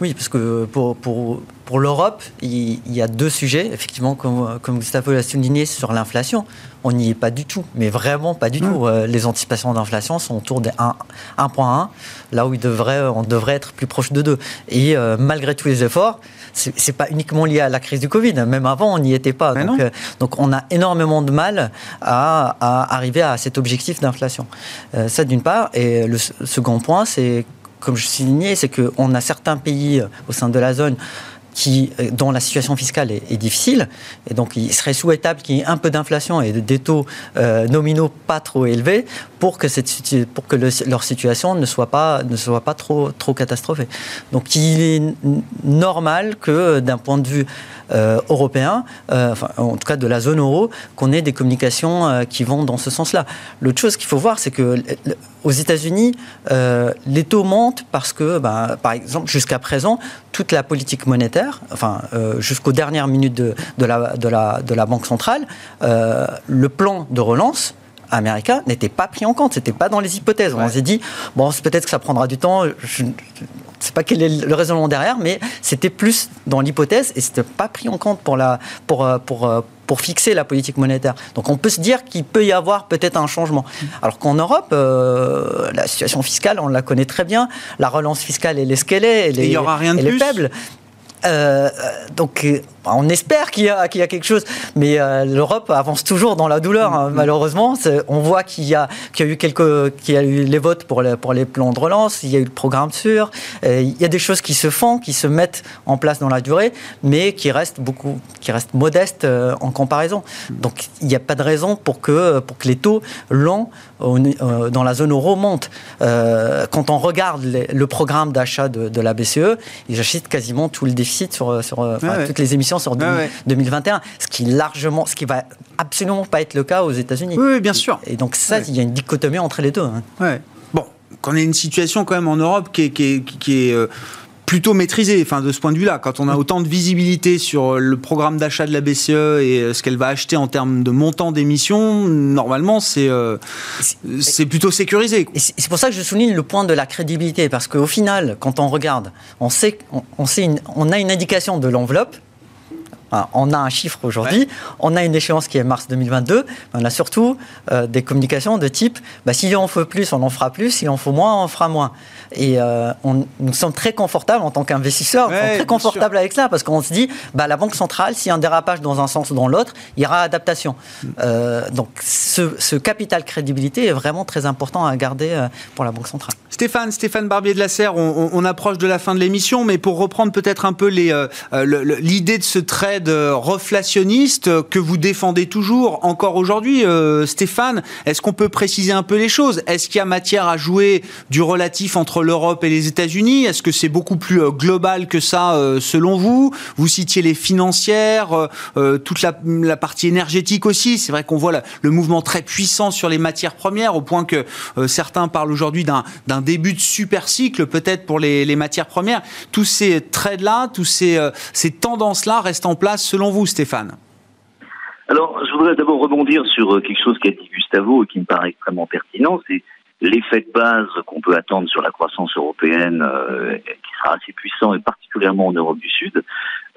Oui, parce que pour, pour, pour l'Europe, il, y a deux sujets, effectivement, comme, comme Gustavo l'a souligné, sur l'inflation. On n'y est pas du tout, mais vraiment pas du tout. Euh, les anticipations d'inflation sont autour des 1.1, là où il devrait, on devrait être plus proche de 2. Et euh, malgré tous les efforts, c'est pas uniquement lié à la crise du Covid. Même avant, on n'y était pas. Donc, euh, donc, on a énormément de mal à, à arriver à cet objectif d'inflation. ça, d'une part. Et le second point, c'est comme je soulignais, c'est qu'on a certains pays euh, au sein de la zone qui, euh, dont la situation fiscale est, difficile. Et donc, il serait souhaitable qu'il y ait un peu d'inflation et des taux euh, nominaux pas trop élevés pour que, cette, pour que leur situation ne soit pas, ne soit pas trop, trop catastrophée. Donc, il est normal que, d'un point de vue européen, enfin, en tout cas de la zone euro, qu'on ait des communications qui vont dans ce sens-là. L'autre chose qu'il faut voir, c'est que aux États-Unis, euh, les taux montent parce que, bah, par exemple, jusqu'à présent, toute la politique monétaire, enfin, euh, jusqu'aux dernières minutes de, la, de, la, de, la, Banque centrale, euh, le plan de relance américain n'était pas pris en compte. C'était pas dans les hypothèses. On s'est dit, bon, peut-être que ça prendra du temps. Je ne sais pas quel est le raisonnement derrière, mais c'était plus dans l'hypothèse et c'était pas pris en compte pour, la, pour, pour, pour fixer la politique monétaire. Donc on peut se dire qu'il peut y avoir peut-être un changement. Alors qu'en Europe, euh, la situation fiscale, on la connaît très bien. La relance fiscale, elle est ce qu'elle est. Elle, il y aura rien de elle est faible. Euh, donc on espère qu'il y, a, qu'il y a quelque chose, mais l'Europe avance toujours dans la douleur, hein, mm-hmm. malheureusement. On voit qu'il y, a, qu'il y a eu quelques, qu'il y a eu les votes pour les, pour les plans de relance, il y a eu le programme sûr, il y a des choses qui se font, qui se mettent en place dans la durée, mais qui restent beaucoup, qui restent modestes en comparaison. Donc il n'y a pas de raison pour que, pour que les taux longs euh, dans la zone euro montent. Euh, quand on regarde le programme d'achat de, la BCE, ils achètent quasiment tout le déficit sur, sur toutes les émissions sur 2021, ce qui largement, ce qui va absolument pas être le cas aux États-Unis. Oui, bien sûr. Et, donc ça, il y a une dichotomie entre les deux. Hein. Bon, qu'on ait une situation quand même en Europe qui est, qui est, euh, plutôt maîtrisé. Enfin, de ce point de vue-là, quand on a autant de visibilité sur euh, le programme d'achat de la BCE et euh, ce qu'elle va acheter en termes de montant d'émissions, normalement, c'est euh, c'est plutôt sécurisé. C'est pour ça que je souligne le point de la crédibilité, parce qu'au final, quand on regarde, on sait, on, sait on a une indication de l'enveloppe on a un chiffre aujourd'hui, on a une échéance qui est mars 2022, on a surtout euh, des communications de type bah, s'il en faut plus, on en fera plus, s'il en faut moins, on en fera moins. Et euh, on, nous sommes très confortables en tant qu'investisseurs, très confortables avec ça, parce qu'on se dit bah, la Banque centrale, s'il y a un dérapage dans un sens ou dans l'autre, il y aura adaptation. Mm. Euh, donc ce, capital crédibilité est vraiment très important à garder pour la Banque centrale. Stéphane, Stéphane Barbier de la Serre, on, approche de la fin de l'émission, mais pour reprendre peut-être un peu l'idée de ce trait reflationniste que vous défendez toujours encore aujourd'hui, euh, Stéphane. Est-ce qu'on peut préciser un peu les choses? Est-ce qu'il y a matière à jouer du relatif entre l'Europe et les États-Unis? Est-ce que c'est beaucoup plus euh, global que ça euh, selon vous? Vous citiez les financières, toute la, partie énergétique aussi. C'est vrai qu'on voit le mouvement très puissant sur les matières premières au point que certains parlent aujourd'hui d'un début de super cycle peut-être pour les, matières premières. Tous ces trades-là, tous ces, ces tendances-là restent en place selon vous, Stéphane Alors, je voudrais d'abord rebondir sur euh, quelque chose qu'a dit Gustavo et qui me paraît extrêmement pertinent, c'est l'effet de base qu'on peut attendre sur la croissance européenne, euh, qui sera assez puissant, et particulièrement en Europe du Sud.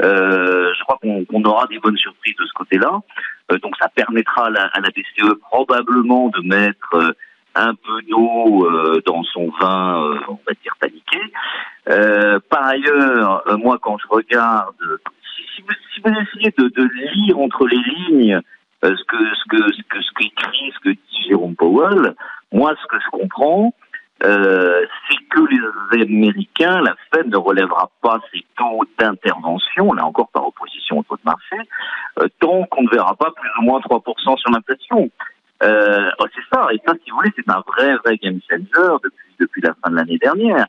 Euh, je crois qu'on aura des bonnes surprises de ce côté-là. donc ça permettra à la, BCE probablement de mettre un peu d'eau dans son vin, on va dire paniqué. par ailleurs, moi quand je regarde si vous essayez de, lire entre les lignes euh, ce que ce que ce que ce qu'écrit, ce que dit Jérôme Powell, moi ce que je comprends, euh, c'est que les Américains, la Fed ne relèvera pas ses taux d'intervention, là encore par opposition au taux de marché, euh, tant qu'on ne verra pas plus ou moins 3% sur l'inflation. Oh, c'est ça, et ça, si vous voulez, c'est un vrai, vrai game changer depuis, la fin de l'année dernière.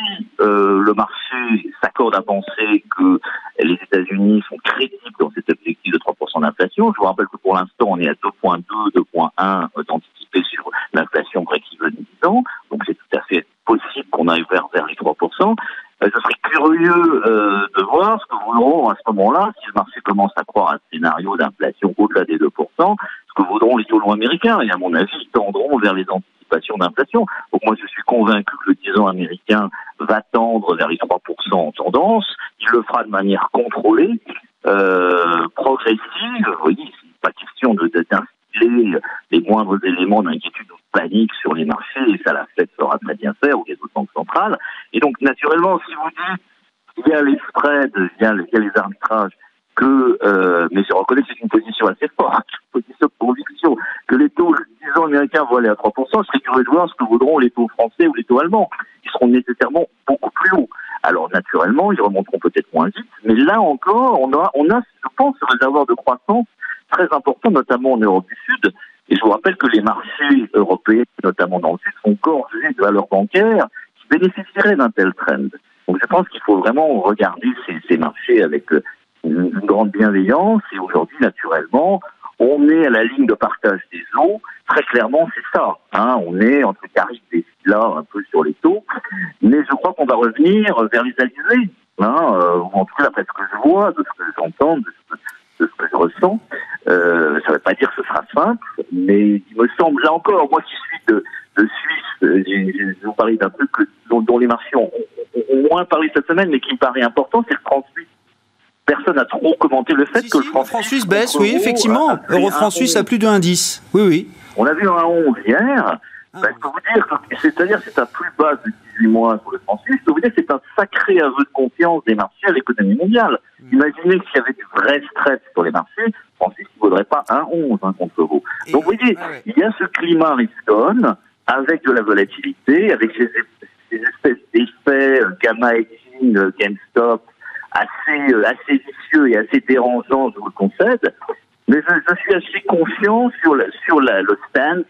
Si le marché s'accorde à penser que les États-Unis sont critiques dans cet objectif de 3% d'inflation. Je vous rappelle que pour l'instant, on est à 2,2, 2,1 d'anticipé sur l'inflation break-even 10 ans. Donc c'est tout à fait possible qu'on aille vers, vers les 3%. Euh, je serais curieux euh, de voir ce que voudront à ce moment-là, si le marché commence à croire à un scénario d'inflation au-delà des 2%, ce que voudront les taux américains. Et à mon avis, ils tendront vers les anticipations d'inflation. Donc moi, je suis convaincu que le 10 ans américain va tendre vers les 3% en tendance. Il le fera de manière contrôlée, euh, progressive. Vous voyez, pas question de les moindres éléments d'inquiétude ou de panique sur les marchés, et ça la Fed saura très bien faire, ou les autres banques centrales. Et donc, naturellement, si vous dites qu'il y a les spreads, il y a, les arbitrages, que, euh, mais je reconnais que c'est une position assez forte, *laughs* une position de conviction, que les taux, disons, américains vont aller à 3%, je serais curieux de voir ce que voudront les taux français ou les taux allemands. Ils seront nécessairement beaucoup plus hauts. Alors naturellement, ils remonteront peut-être moins vite, mais là encore, on a, on a, je pense, un réservoir de croissance très important, notamment en Europe du Sud. Et je vous rappelle que les marchés européens, notamment dans le Sud, sont gorgés de valeurs bancaires qui bénéficieraient d'un tel trend. Donc je pense qu'il faut vraiment regarder ces, marchés avec euh, une, grande bienveillance. Et aujourd'hui, naturellement, on est à la ligne de partage des eaux. Très clairement, c'est ça. Hein. On est entre Caribes et là un peu sur les taux. Mais je crois qu'on va revenir vers les alizés. Hein, euh, en tout cas, d'après ce que je vois, de ce que j'entends, de, ce que je ressens. Euh, ça ne veut pas dire que ce sera simple, mais il me semble, là encore, moi qui suis de, de Suisse, euh, je vous parler d'un truc dont, les marchés ont, moins parlé cette semaine, mais qui me paraît important, c'est le franc suisse personne n'a trop commenté le fait que le franc, suisse baisse, oui, effectivement. Euro franc suisse a plus de 1,10. Oui, oui. On a vu un 11 hier. Bah, je peux vous dire, c'est-à-dire c'est à plus bas de 18 mois sur le franc suisse, je peux vous dire que c'est un sacré aveu de confiance des marchés à l'économie mondiale. Mm. Imaginez qu'il y avait du vrai stress sur les marchés, le franc suisse ne vaudrait pas un 11 hein, contre l'euro. Donc vous voyez, il y a ce climat riscon avec de la volatilité, avec ces, espèces d'effets euh, gamma hedging, euh, GameStop, assez, euh, assez vicieux et assez dérangeants, je vous le concède. Mais je, suis assez confiant sur, sur le stand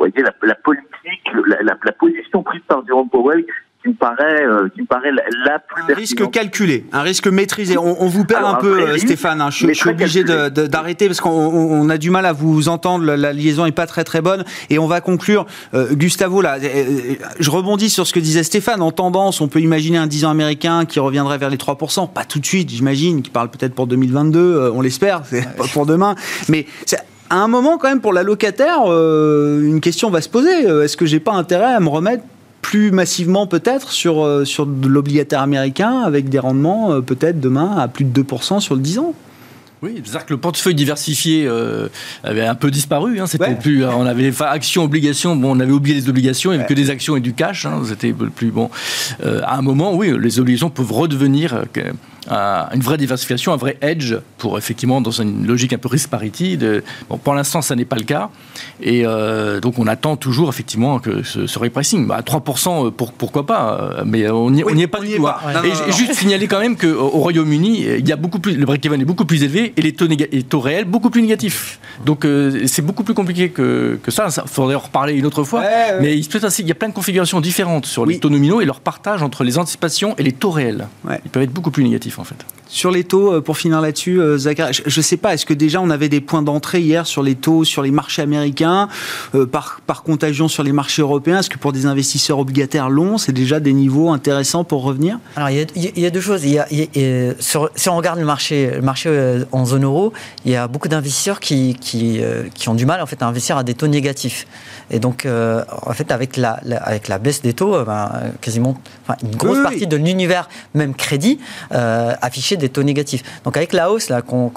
voyez, la, la politique, la, la, la, position prise par Jérôme Powell qui me paraît, euh, qui me paraît la, plus. Un risque calculé, un risque maîtrisé. On, on vous perd un peu, euh, Stéphane. Hein. Je, je, suis obligé d'arrêter parce qu'on on a du mal à vous entendre. La, la, liaison est pas très très bonne. Et on va conclure. Euh, Gustavo, là, euh, je rebondis sur ce que disait Stéphane. En tendance, on peut imaginer un 10 ans américain qui reviendrait vers les 3%. Pas tout de suite, j'imagine, qui parle peut-être pour 2022. on l'espère, c'est pas pour demain. Mais à un moment, quand même, pour la locataire, euh, une question va se poser. Euh, est-ce que j'ai pas intérêt à me remettre plus massivement peut-être sur, euh, sur l'obligataire américain avec des rendements peut-être demain à plus de 2% sur le 10 ans? Oui, c'est-à-dire que le portefeuille diversifié avait un peu disparu. Hein, c'était plus, on avait les actions, obligations. Bon, on avait oublié les obligations. Il n'y avait que des actions et du cash. Hein, c'était plus bon. à un moment, oui, les obligations peuvent redevenir une vraie diversification, un vrai edge pour effectivement dans une logique un peu risk parity. De, bon, pour l'instant, ça n'est pas le cas. Et euh, donc, on attend toujours effectivement que ce, ce repricing. Bah, 3%, euh, pour, pourquoi pas euh, Mais on n'y est pas du tout. Hein. et, juste signaler quand même qu'au Royaume-Uni, il y a beaucoup plus, le break-even est beaucoup plus élevé et les taux, les taux réels beaucoup plus négatifs. Donc, c'est beaucoup plus compliqué que, que ça. Il faudrait en reparler une autre fois. Mais il, peut il y a plein de configurations différentes sur les taux nominaux et leur partage entre les anticipations et les taux réels. Ils peuvent être beaucoup plus négatifs en fait. Sur les taux, euh, pour finir là-dessus, euh, Zachary, je ne sais pas, est-ce que déjà on avait des points d'entrée hier sur les taux, sur les marchés américains, euh, par, par contagion sur les marchés européens? Est-ce que pour des investisseurs obligataires longs, c'est déjà des niveaux intéressants pour revenir? Alors il y, a, deux choses. Il y a, si on regarde le marché, le marché en zone euro, il y a beaucoup d'investisseurs qui, qui, qui, ont du mal en fait, à investir à des taux négatifs. Et donc, en fait, avec la, avec la baisse des taux, ben, quasiment une grosse partie de l'univers, même crédit, affichait des taux négatifs. Donc avec la hausse là qu'on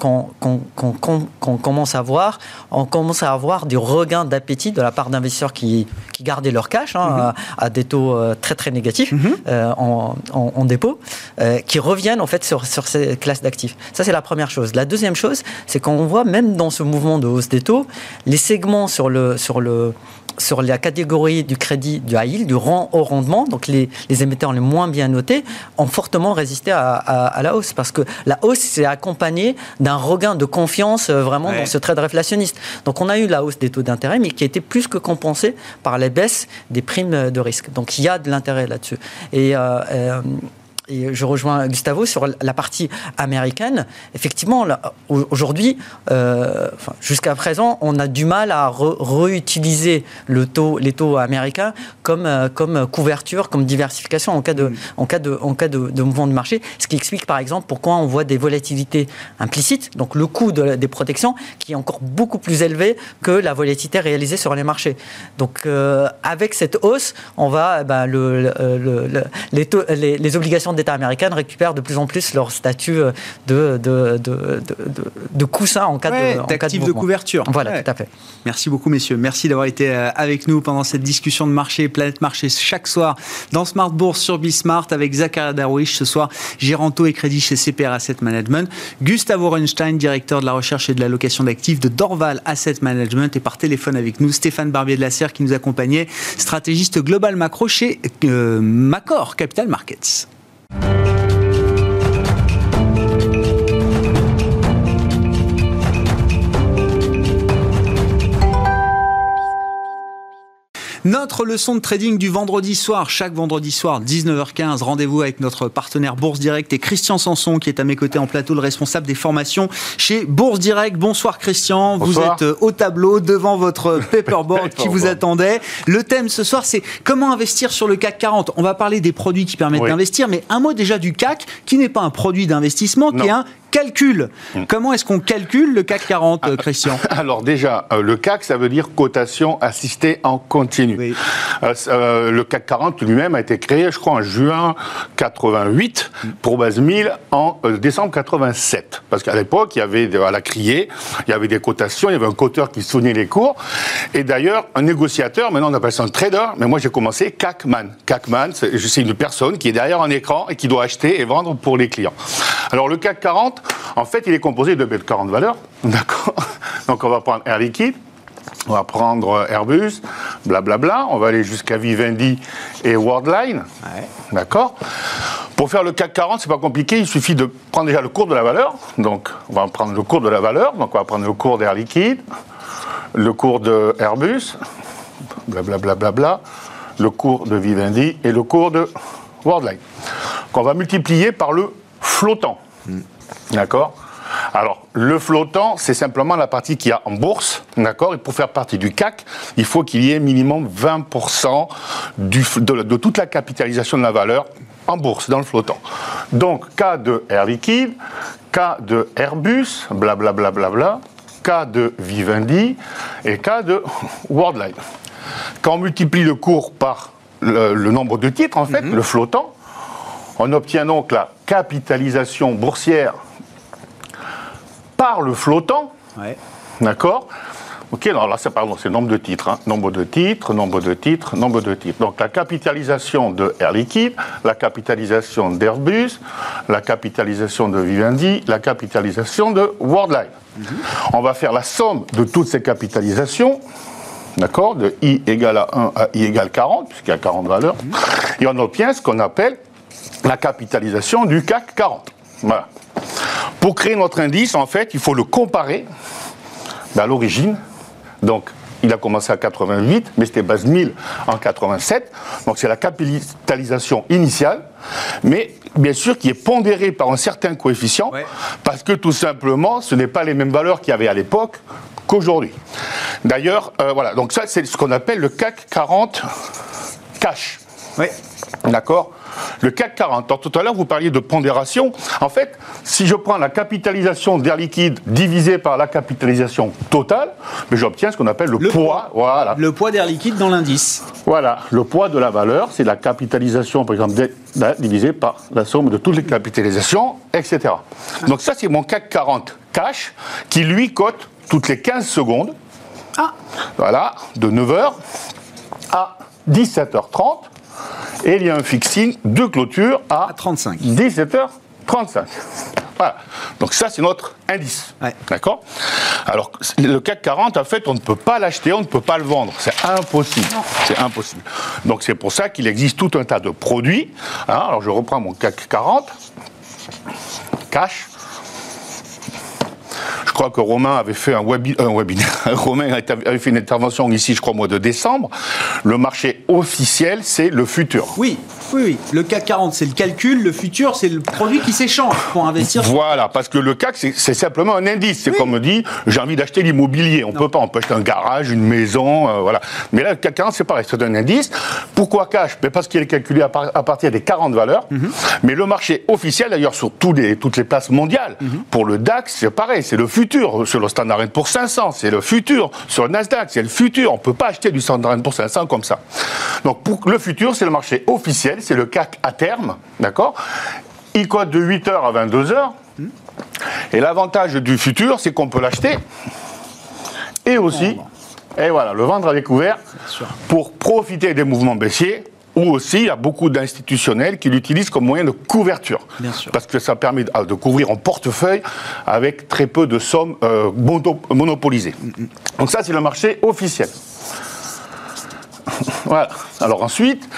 commence à voir, on commence à avoir des regains d'appétit de la part d'investisseurs qui, qui, gardaient leur cash hein, mhm. à, des taux euh, très très négatifs mhm. euh, en, en, dépôt, euh, qui reviennent en fait sur, sur ces classes d'actifs. Ça c'est la première chose. La deuxième chose, c'est qu'on voit même dans ce mouvement de hausse des taux, les segments sur le sur le sur la catégorie du crédit du high yield, du rang au rendement, donc les, les, émetteurs les moins bien notés, ont fortement résisté à, à, la hausse parce que la hausse s'est accompagnée d'un regain de confiance euh, vraiment dans ce trade réflationniste. Donc on a eu la hausse des taux d'intérêt, mais qui a été plus que compensée par les baisses des primes de risque. Donc il y a de l'intérêt là-dessus. Et euh, euh et je rejoins Gustavo sur la partie américaine. Effectivement, aujourd'hui, euh, jusqu'à présent, on a du mal à réutiliser le taux, les taux américains comme, euh, comme couverture, comme diversification en cas, de, mm. en cas, de, en cas de, de, mouvement de marché. Ce qui explique par exemple pourquoi on voit des volatilités implicites, donc le coût de, des protections qui est encore beaucoup plus élevé que la volatilité réalisée sur les marchés. Donc euh, avec cette hausse, on va eh ben, le, le, les, taux, les, les obligations d'État américaines récupèrent de plus en plus leur statut euh, de, de, de, de coussin en cas de, cas de, couverture. Voilà, tout à fait. Merci beaucoup, messieurs. Merci d'avoir été euh, avec nous pendant cette discussion de marché, Planète Marché, chaque soir dans Smart Bourse sur Bismart avec Zachary Darwish ce soir, Géranto et Crédit chez CPR Asset Management, Gustavo Renstein, directeur de la recherche et de l'allocation d'actifs de Dorval Asset Management et par téléphone avec nous, Stéphane Barbier de la Serre qui nous accompagnait, stratégiste global macro chez euh, Macor Capital Markets. Bye. Notre leçon de trading du vendredi soir, chaque vendredi soir, 19h15, rendez-vous avec notre partenaire Bourse Direct et Christian Sanson qui est à mes côtés en plateau, le responsable des formations chez Bourse Direct. Bonsoir Christian, vous êtes euh, au tableau devant votre *laughs* paperboard qui vous attendait. Le thème ce soir, c'est comment investir sur le CAC 40. On va parler des produits qui permettent d'investir, mais un mot déjà du CAC qui n'est pas un produit d'investissement, qui est un calcul. Hmm. Comment est-ce qu'on calcule le CAC 40, euh, Christian *laughs* Alors déjà, euh, le CAC, ça veut dire cotation assistée en continu. Euh, le CAC 40 lui-même a été créé, je crois, en juin 88 pour base 1000 en décembre 87. Parce qu'à l'époque, il y avait à la criée, il y avait des cotations, il y avait un coteur qui soutenait les cours. Et d'ailleurs, un négociateur, maintenant on appelle ça un trader, mais moi j'ai commencé CACman. CACman, c'est une personne qui est derrière un écran et qui doit acheter et vendre pour les clients. Alors le CAC 40, en fait, il est composé de 40 valeurs, d'accord. *laughs* Donc on va prendre Air Liquide, on va prendre Airbus, blablabla, on va aller jusqu'à Vivendi et Worldline, d'accord. Pour faire le CAC 40, c'est pas compliqué, il suffit de prendre déjà le cours de la valeur, donc on va prendre le cours de la valeur, donc on va prendre le cours d'Air Liquide, le cours de Airbus, blablabla, bla, bla, bla, le cours de Vivendi et le cours de Worldline. Qu'on va multiplier par le flottant. D'accord alors, le flottant, c'est simplement la partie qu'il y a en bourse, d'accord Et pour faire partie du CAC, il faut qu'il y ait minimum 20% du, de, toute la capitalisation de la valeur en bourse, dans le flottant. Donc, K de Air Liquide, K de Airbus, blablabla, bla, bla, bla, K de Vivendi et K de *laughs* Worldline. Quand on multiplie le cours par le, nombre de titres, en fait, mhm. le flottant, on obtient donc la capitalisation boursière par le flottant. D'accord Ok, alors là, c'est pardon, c'est nombre de titres. Hein. Nombre de titres, nombre de titres, nombre de titres. Donc la capitalisation de Air Liquide, la capitalisation d'Airbus, la capitalisation de Vivendi, la capitalisation de Worldline. Mhm. On va faire la somme de toutes ces capitalisations d'accord, de i égale à 1 à i égale 40, puisqu'il y a 40 valeurs, et on obtient ce qu'on appelle la capitalisation du CAC 40. Voilà. Pour créer notre indice, en fait, il faut le comparer à l'origine. Donc, il a commencé à 88, mais c'était base 1000 en 87. Donc, c'est la capitalisation initiale, mais bien sûr qui est pondérée par un certain coefficient, parce que tout simplement, ce n'est pas les mêmes valeurs qu'il y avait à l'époque qu'aujourd'hui. D'ailleurs, euh, voilà, donc ça c'est ce qu'on appelle le CAC 40 cash. Oui. D'accord le CAC 40. Alors, tout à l'heure, vous parliez de pondération. En fait, si je prends la capitalisation d'Air Liquide divisée par la capitalisation totale, mais j'obtiens ce qu'on appelle le, poids. Voilà. Le poids d'Air Liquide dans l'indice. Voilà. Le poids de la valeur, c'est la capitalisation, par exemple, divisée par la somme de toutes les capitalisations, etc. Donc, ça, c'est mon CAC 40 cash qui, lui, cote toutes les 15 secondes. Ah. Voilà, de 9h à 17h30. Et il y a un fixing de clôture à, 35. 17h35. Voilà. Donc ça, c'est notre indice. D'accord? Alors, le CAC 40, en fait, on ne peut pas l'acheter, on ne peut pas le vendre. C'est impossible. C'est impossible. Donc c'est pour ça qu'il existe tout un tas de produits. Hein. alors je reprends mon CAC 40. Cash. Je crois que Romain avait fait un, webinaire. *laughs* Romain avait fait une intervention ici, je crois, au mois de décembre. Le marché officiel, c'est le futur. Oui, oui, oui. Le CAC 40, c'est le calcul. Le futur, c'est le produit qui s'échange pour investir. Voilà, parce que le CAC, c'est simplement un indice. C'est comme on dit, j'ai envie d'acheter l'immobilier. On ne peut pas, on peut acheter un garage, une maison, euh, voilà. Mais là, le CAC 40, c'est pareil, c'est un indice. Pourquoi cash? Ben, Parce qu'il est calculé à, partir des 40 valeurs. Mhm. Mais le marché officiel, d'ailleurs, sur toutes les places mondiales, mhm. pour le DAX, c'est pareil, c'est le futur. Sur le Standard pour 500, c'est le futur. Sur le Nasdaq, c'est le futur. On ne peut pas acheter du Standard pour 500 comme ça. Donc, pour le futur, c'est le marché officiel c'est le CAC à terme, d'accord? Il cote de 8h à 22h. Et l'avantage du futur, c'est qu'on peut l'acheter et aussi, et voilà, le vendre à découvert pour profiter des mouvements baissiers ou aussi il y a beaucoup d'institutionnels qui l'utilisent comme moyen de couverture. Parce que ça permet de couvrir en portefeuille avec très peu de sommes euh, monopolisées. Mm, mm. Donc ça, c'est le marché officiel. *laughs* voilà. Alors ensuite,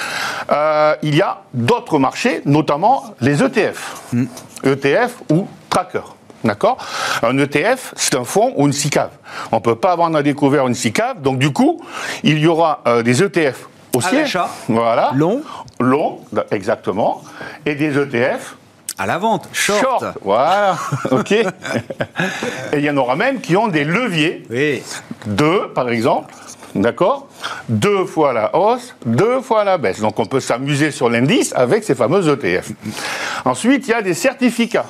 euh, il y a d'autres marchés, notamment les ETF. Mm. ETF ou tracker. D'accord? Un ETF, c'est un fonds ou une SICAV. On ne peut pas avoir à découvert une SICAV, donc du coup, il y aura euh, des ETF au siège. Voilà. Long. Long, exactement. Et des ETF à la vente, short. short. Voilà, ok. *laughs* Et il y en aura même qui ont des leviers. Oui. Deux, par exemple, D'accord Deux fois la hausse, deux fois la baisse. Donc on peut s'amuser sur l'indice avec ces fameux ETF. Ensuite, il y a des certificats.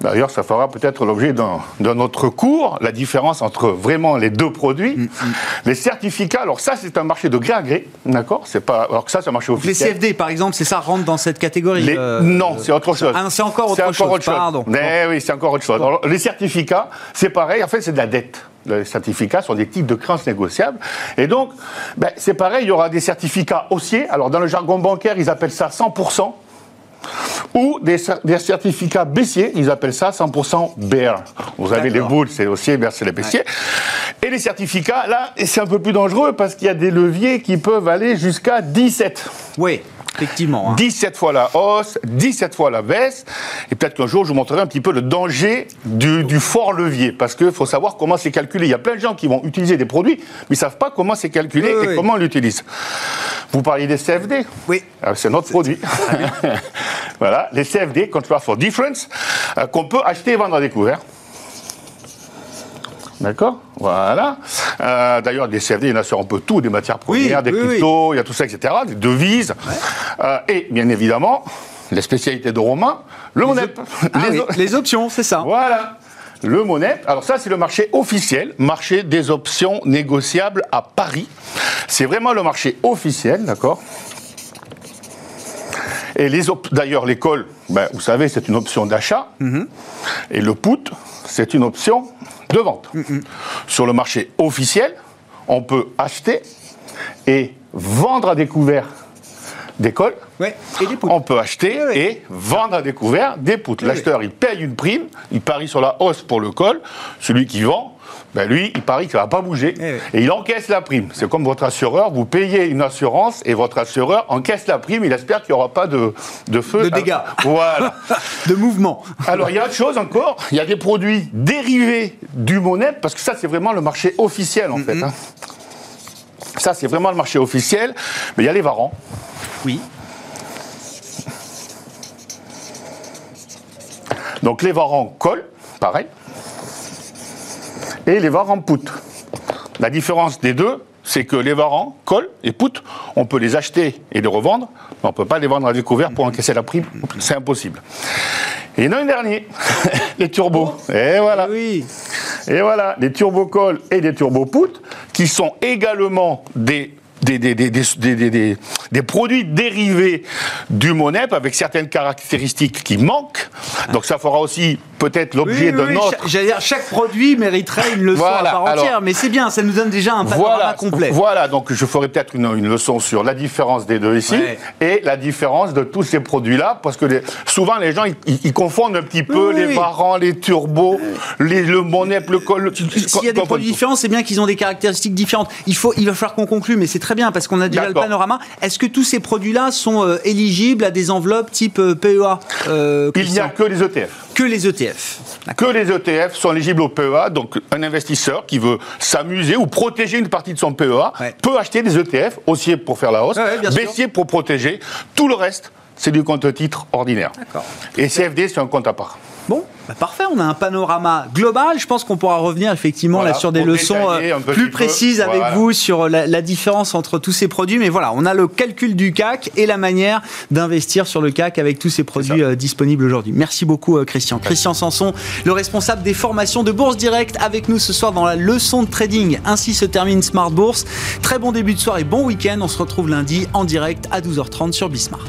D'ailleurs, ça fera peut-être l'objet d'un autre cours, la différence entre vraiment les deux produits. Mm, mm. Les certificats, alors ça, c'est un marché de gré à gré, d'accord? C'est pas, alors que ça, c'est un marché officiel. Les CFD, par exemple, c'est ça, rentre dans cette catégorie euh, Non, c'est autre chose. Ah, c'est encore autre chose. Autre chose. Pardon. Mais oui, c'est encore autre chose. les certificats, c'est pareil, en fait, c'est de la dette. Les certificats sont des types de créances négociables. Et donc, ben, c'est pareil, il y aura des certificats haussiers. Alors, dans le jargon bancaire, ils appellent ça 100% ou des, certificats baissiers, ils appellent ça 100% bear. Vous avez les boules, c'est haussier, bear, c'est les baissiers. Et les certificats, là, c'est un peu plus dangereux parce qu'il y a des leviers qui peuvent aller jusqu'à 17. Oui. Effectivement. 17 hein. fois la hausse, 17 fois la baisse. Et peut-être qu'un jour, je vous montrerai un petit peu le danger du, fort levier. Parce qu'il faut savoir comment c'est calculé. Il y a plein de gens qui vont utiliser des produits, mais ils ne savent pas comment c'est calculé et comment on l'utilise. Vous parliez des CFD Oui. Ah, c'est notre produit. *laughs* voilà, les CFD, Contract for Difference, euh, qu'on peut acheter et vendre à découvert. D'accord Voilà. Euh, d'ailleurs, des CFD, il y en a sur un peu tout, des matières premières, des cryptos, il y a tout ça, etc., des devises. Euh, et bien évidemment, les spécialités de Romain, le MONEP. Ah les, options, c'est ça. Voilà. Le MONEP, alors ça c'est le marché officiel, marché des options négociables à Paris. C'est vraiment le marché officiel, d'accord? Et les d'ailleurs, l'école, ben, vous savez, c'est une option d'achat. Mm-hmm. Et le put, c'est une option de vente. Sur le marché officiel, on peut acheter et vendre à découvert des cols. On peut acheter et vendre à découvert des poutres. L'acheteur, il paye une prime, il parie sur la hausse pour le col. Celui qui vend, ben lui, il parie que ça ne va pas bouger et il encaisse la prime. C'est comme votre assureur, vous payez une assurance et votre assureur encaisse la prime, il espère qu'il n'y aura pas de, de feu. De dégâts. Voilà. *laughs* de mouvement. Alors, il y a autre chose encore, il y a des produits dérivés du monnaie, parce que ça, c'est vraiment le marché officiel, en fait. Hein. Ça, c'est vraiment le marché officiel, mais il y a les varans. Oui. Donc les varans collent, pareil et les varans poutres. La différence des deux, c'est que les varans, col et poutres, on peut les acheter et les revendre, mais on ne peut pas les vendre à découvert pour encaisser la prime. C'est impossible. Et a un dernier, *laughs* les turbos. Et voilà. Oui. Et voilà, les turbocols et les turbopoutres, qui sont également des des, des, des, des, produits dérivés du MONEP avec certaines caractéristiques qui manquent. Donc ça fera aussi peut-être l'objet de notre... J'allais dire, chaque produit mériterait une leçon à part entière, mais c'est bien, ça nous donne déjà un panorama complet. Voilà, donc je ferai peut-être une, une, leçon sur la différence des deux ici et la différence de tous ces produits-là, parce que souvent les gens, ils, confondent un petit peu les varans, les turbos, les, le MONEP, le col... S'il y a des produits différents, c'est bien qu'ils ont des caractéristiques différentes. Il, faut, il va falloir qu'on conclue, mais c'est très bien parce qu'on a déjà le panorama. Est-ce que tous ces produits-là sont euh, éligibles à des enveloppes type euh, PEA euh, Il n'y a que les ETF. Que les ETF. Que les ETF sont éligibles au PEA. Donc, un investisseur qui veut s'amuser ou protéger une partie de son PEA peut acheter des ETF, haussier pour faire la hausse, baissier pour protéger. Tout le reste, c'est du compte titre ordinaire. Et CFD, c'est un compte à part. Bon, bah, parfait, on a un panorama global. Je pense qu'on pourra revenir effectivement là sur des leçons euh, plus précises avec vous sur la, différence entre tous ces produits. Mais voilà, on a le calcul du CAC et la manière d'investir sur le CAC avec tous ces produits euh, disponibles aujourd'hui. Merci beaucoup euh, Christian. Christian Sanson, le responsable des formations de Bourse Direct avec nous ce soir dans la leçon de trading. Ainsi se termine Smart Bourse. Très bon début de soirée, bon week-end. On se retrouve lundi en direct à 12h30 sur Bismart.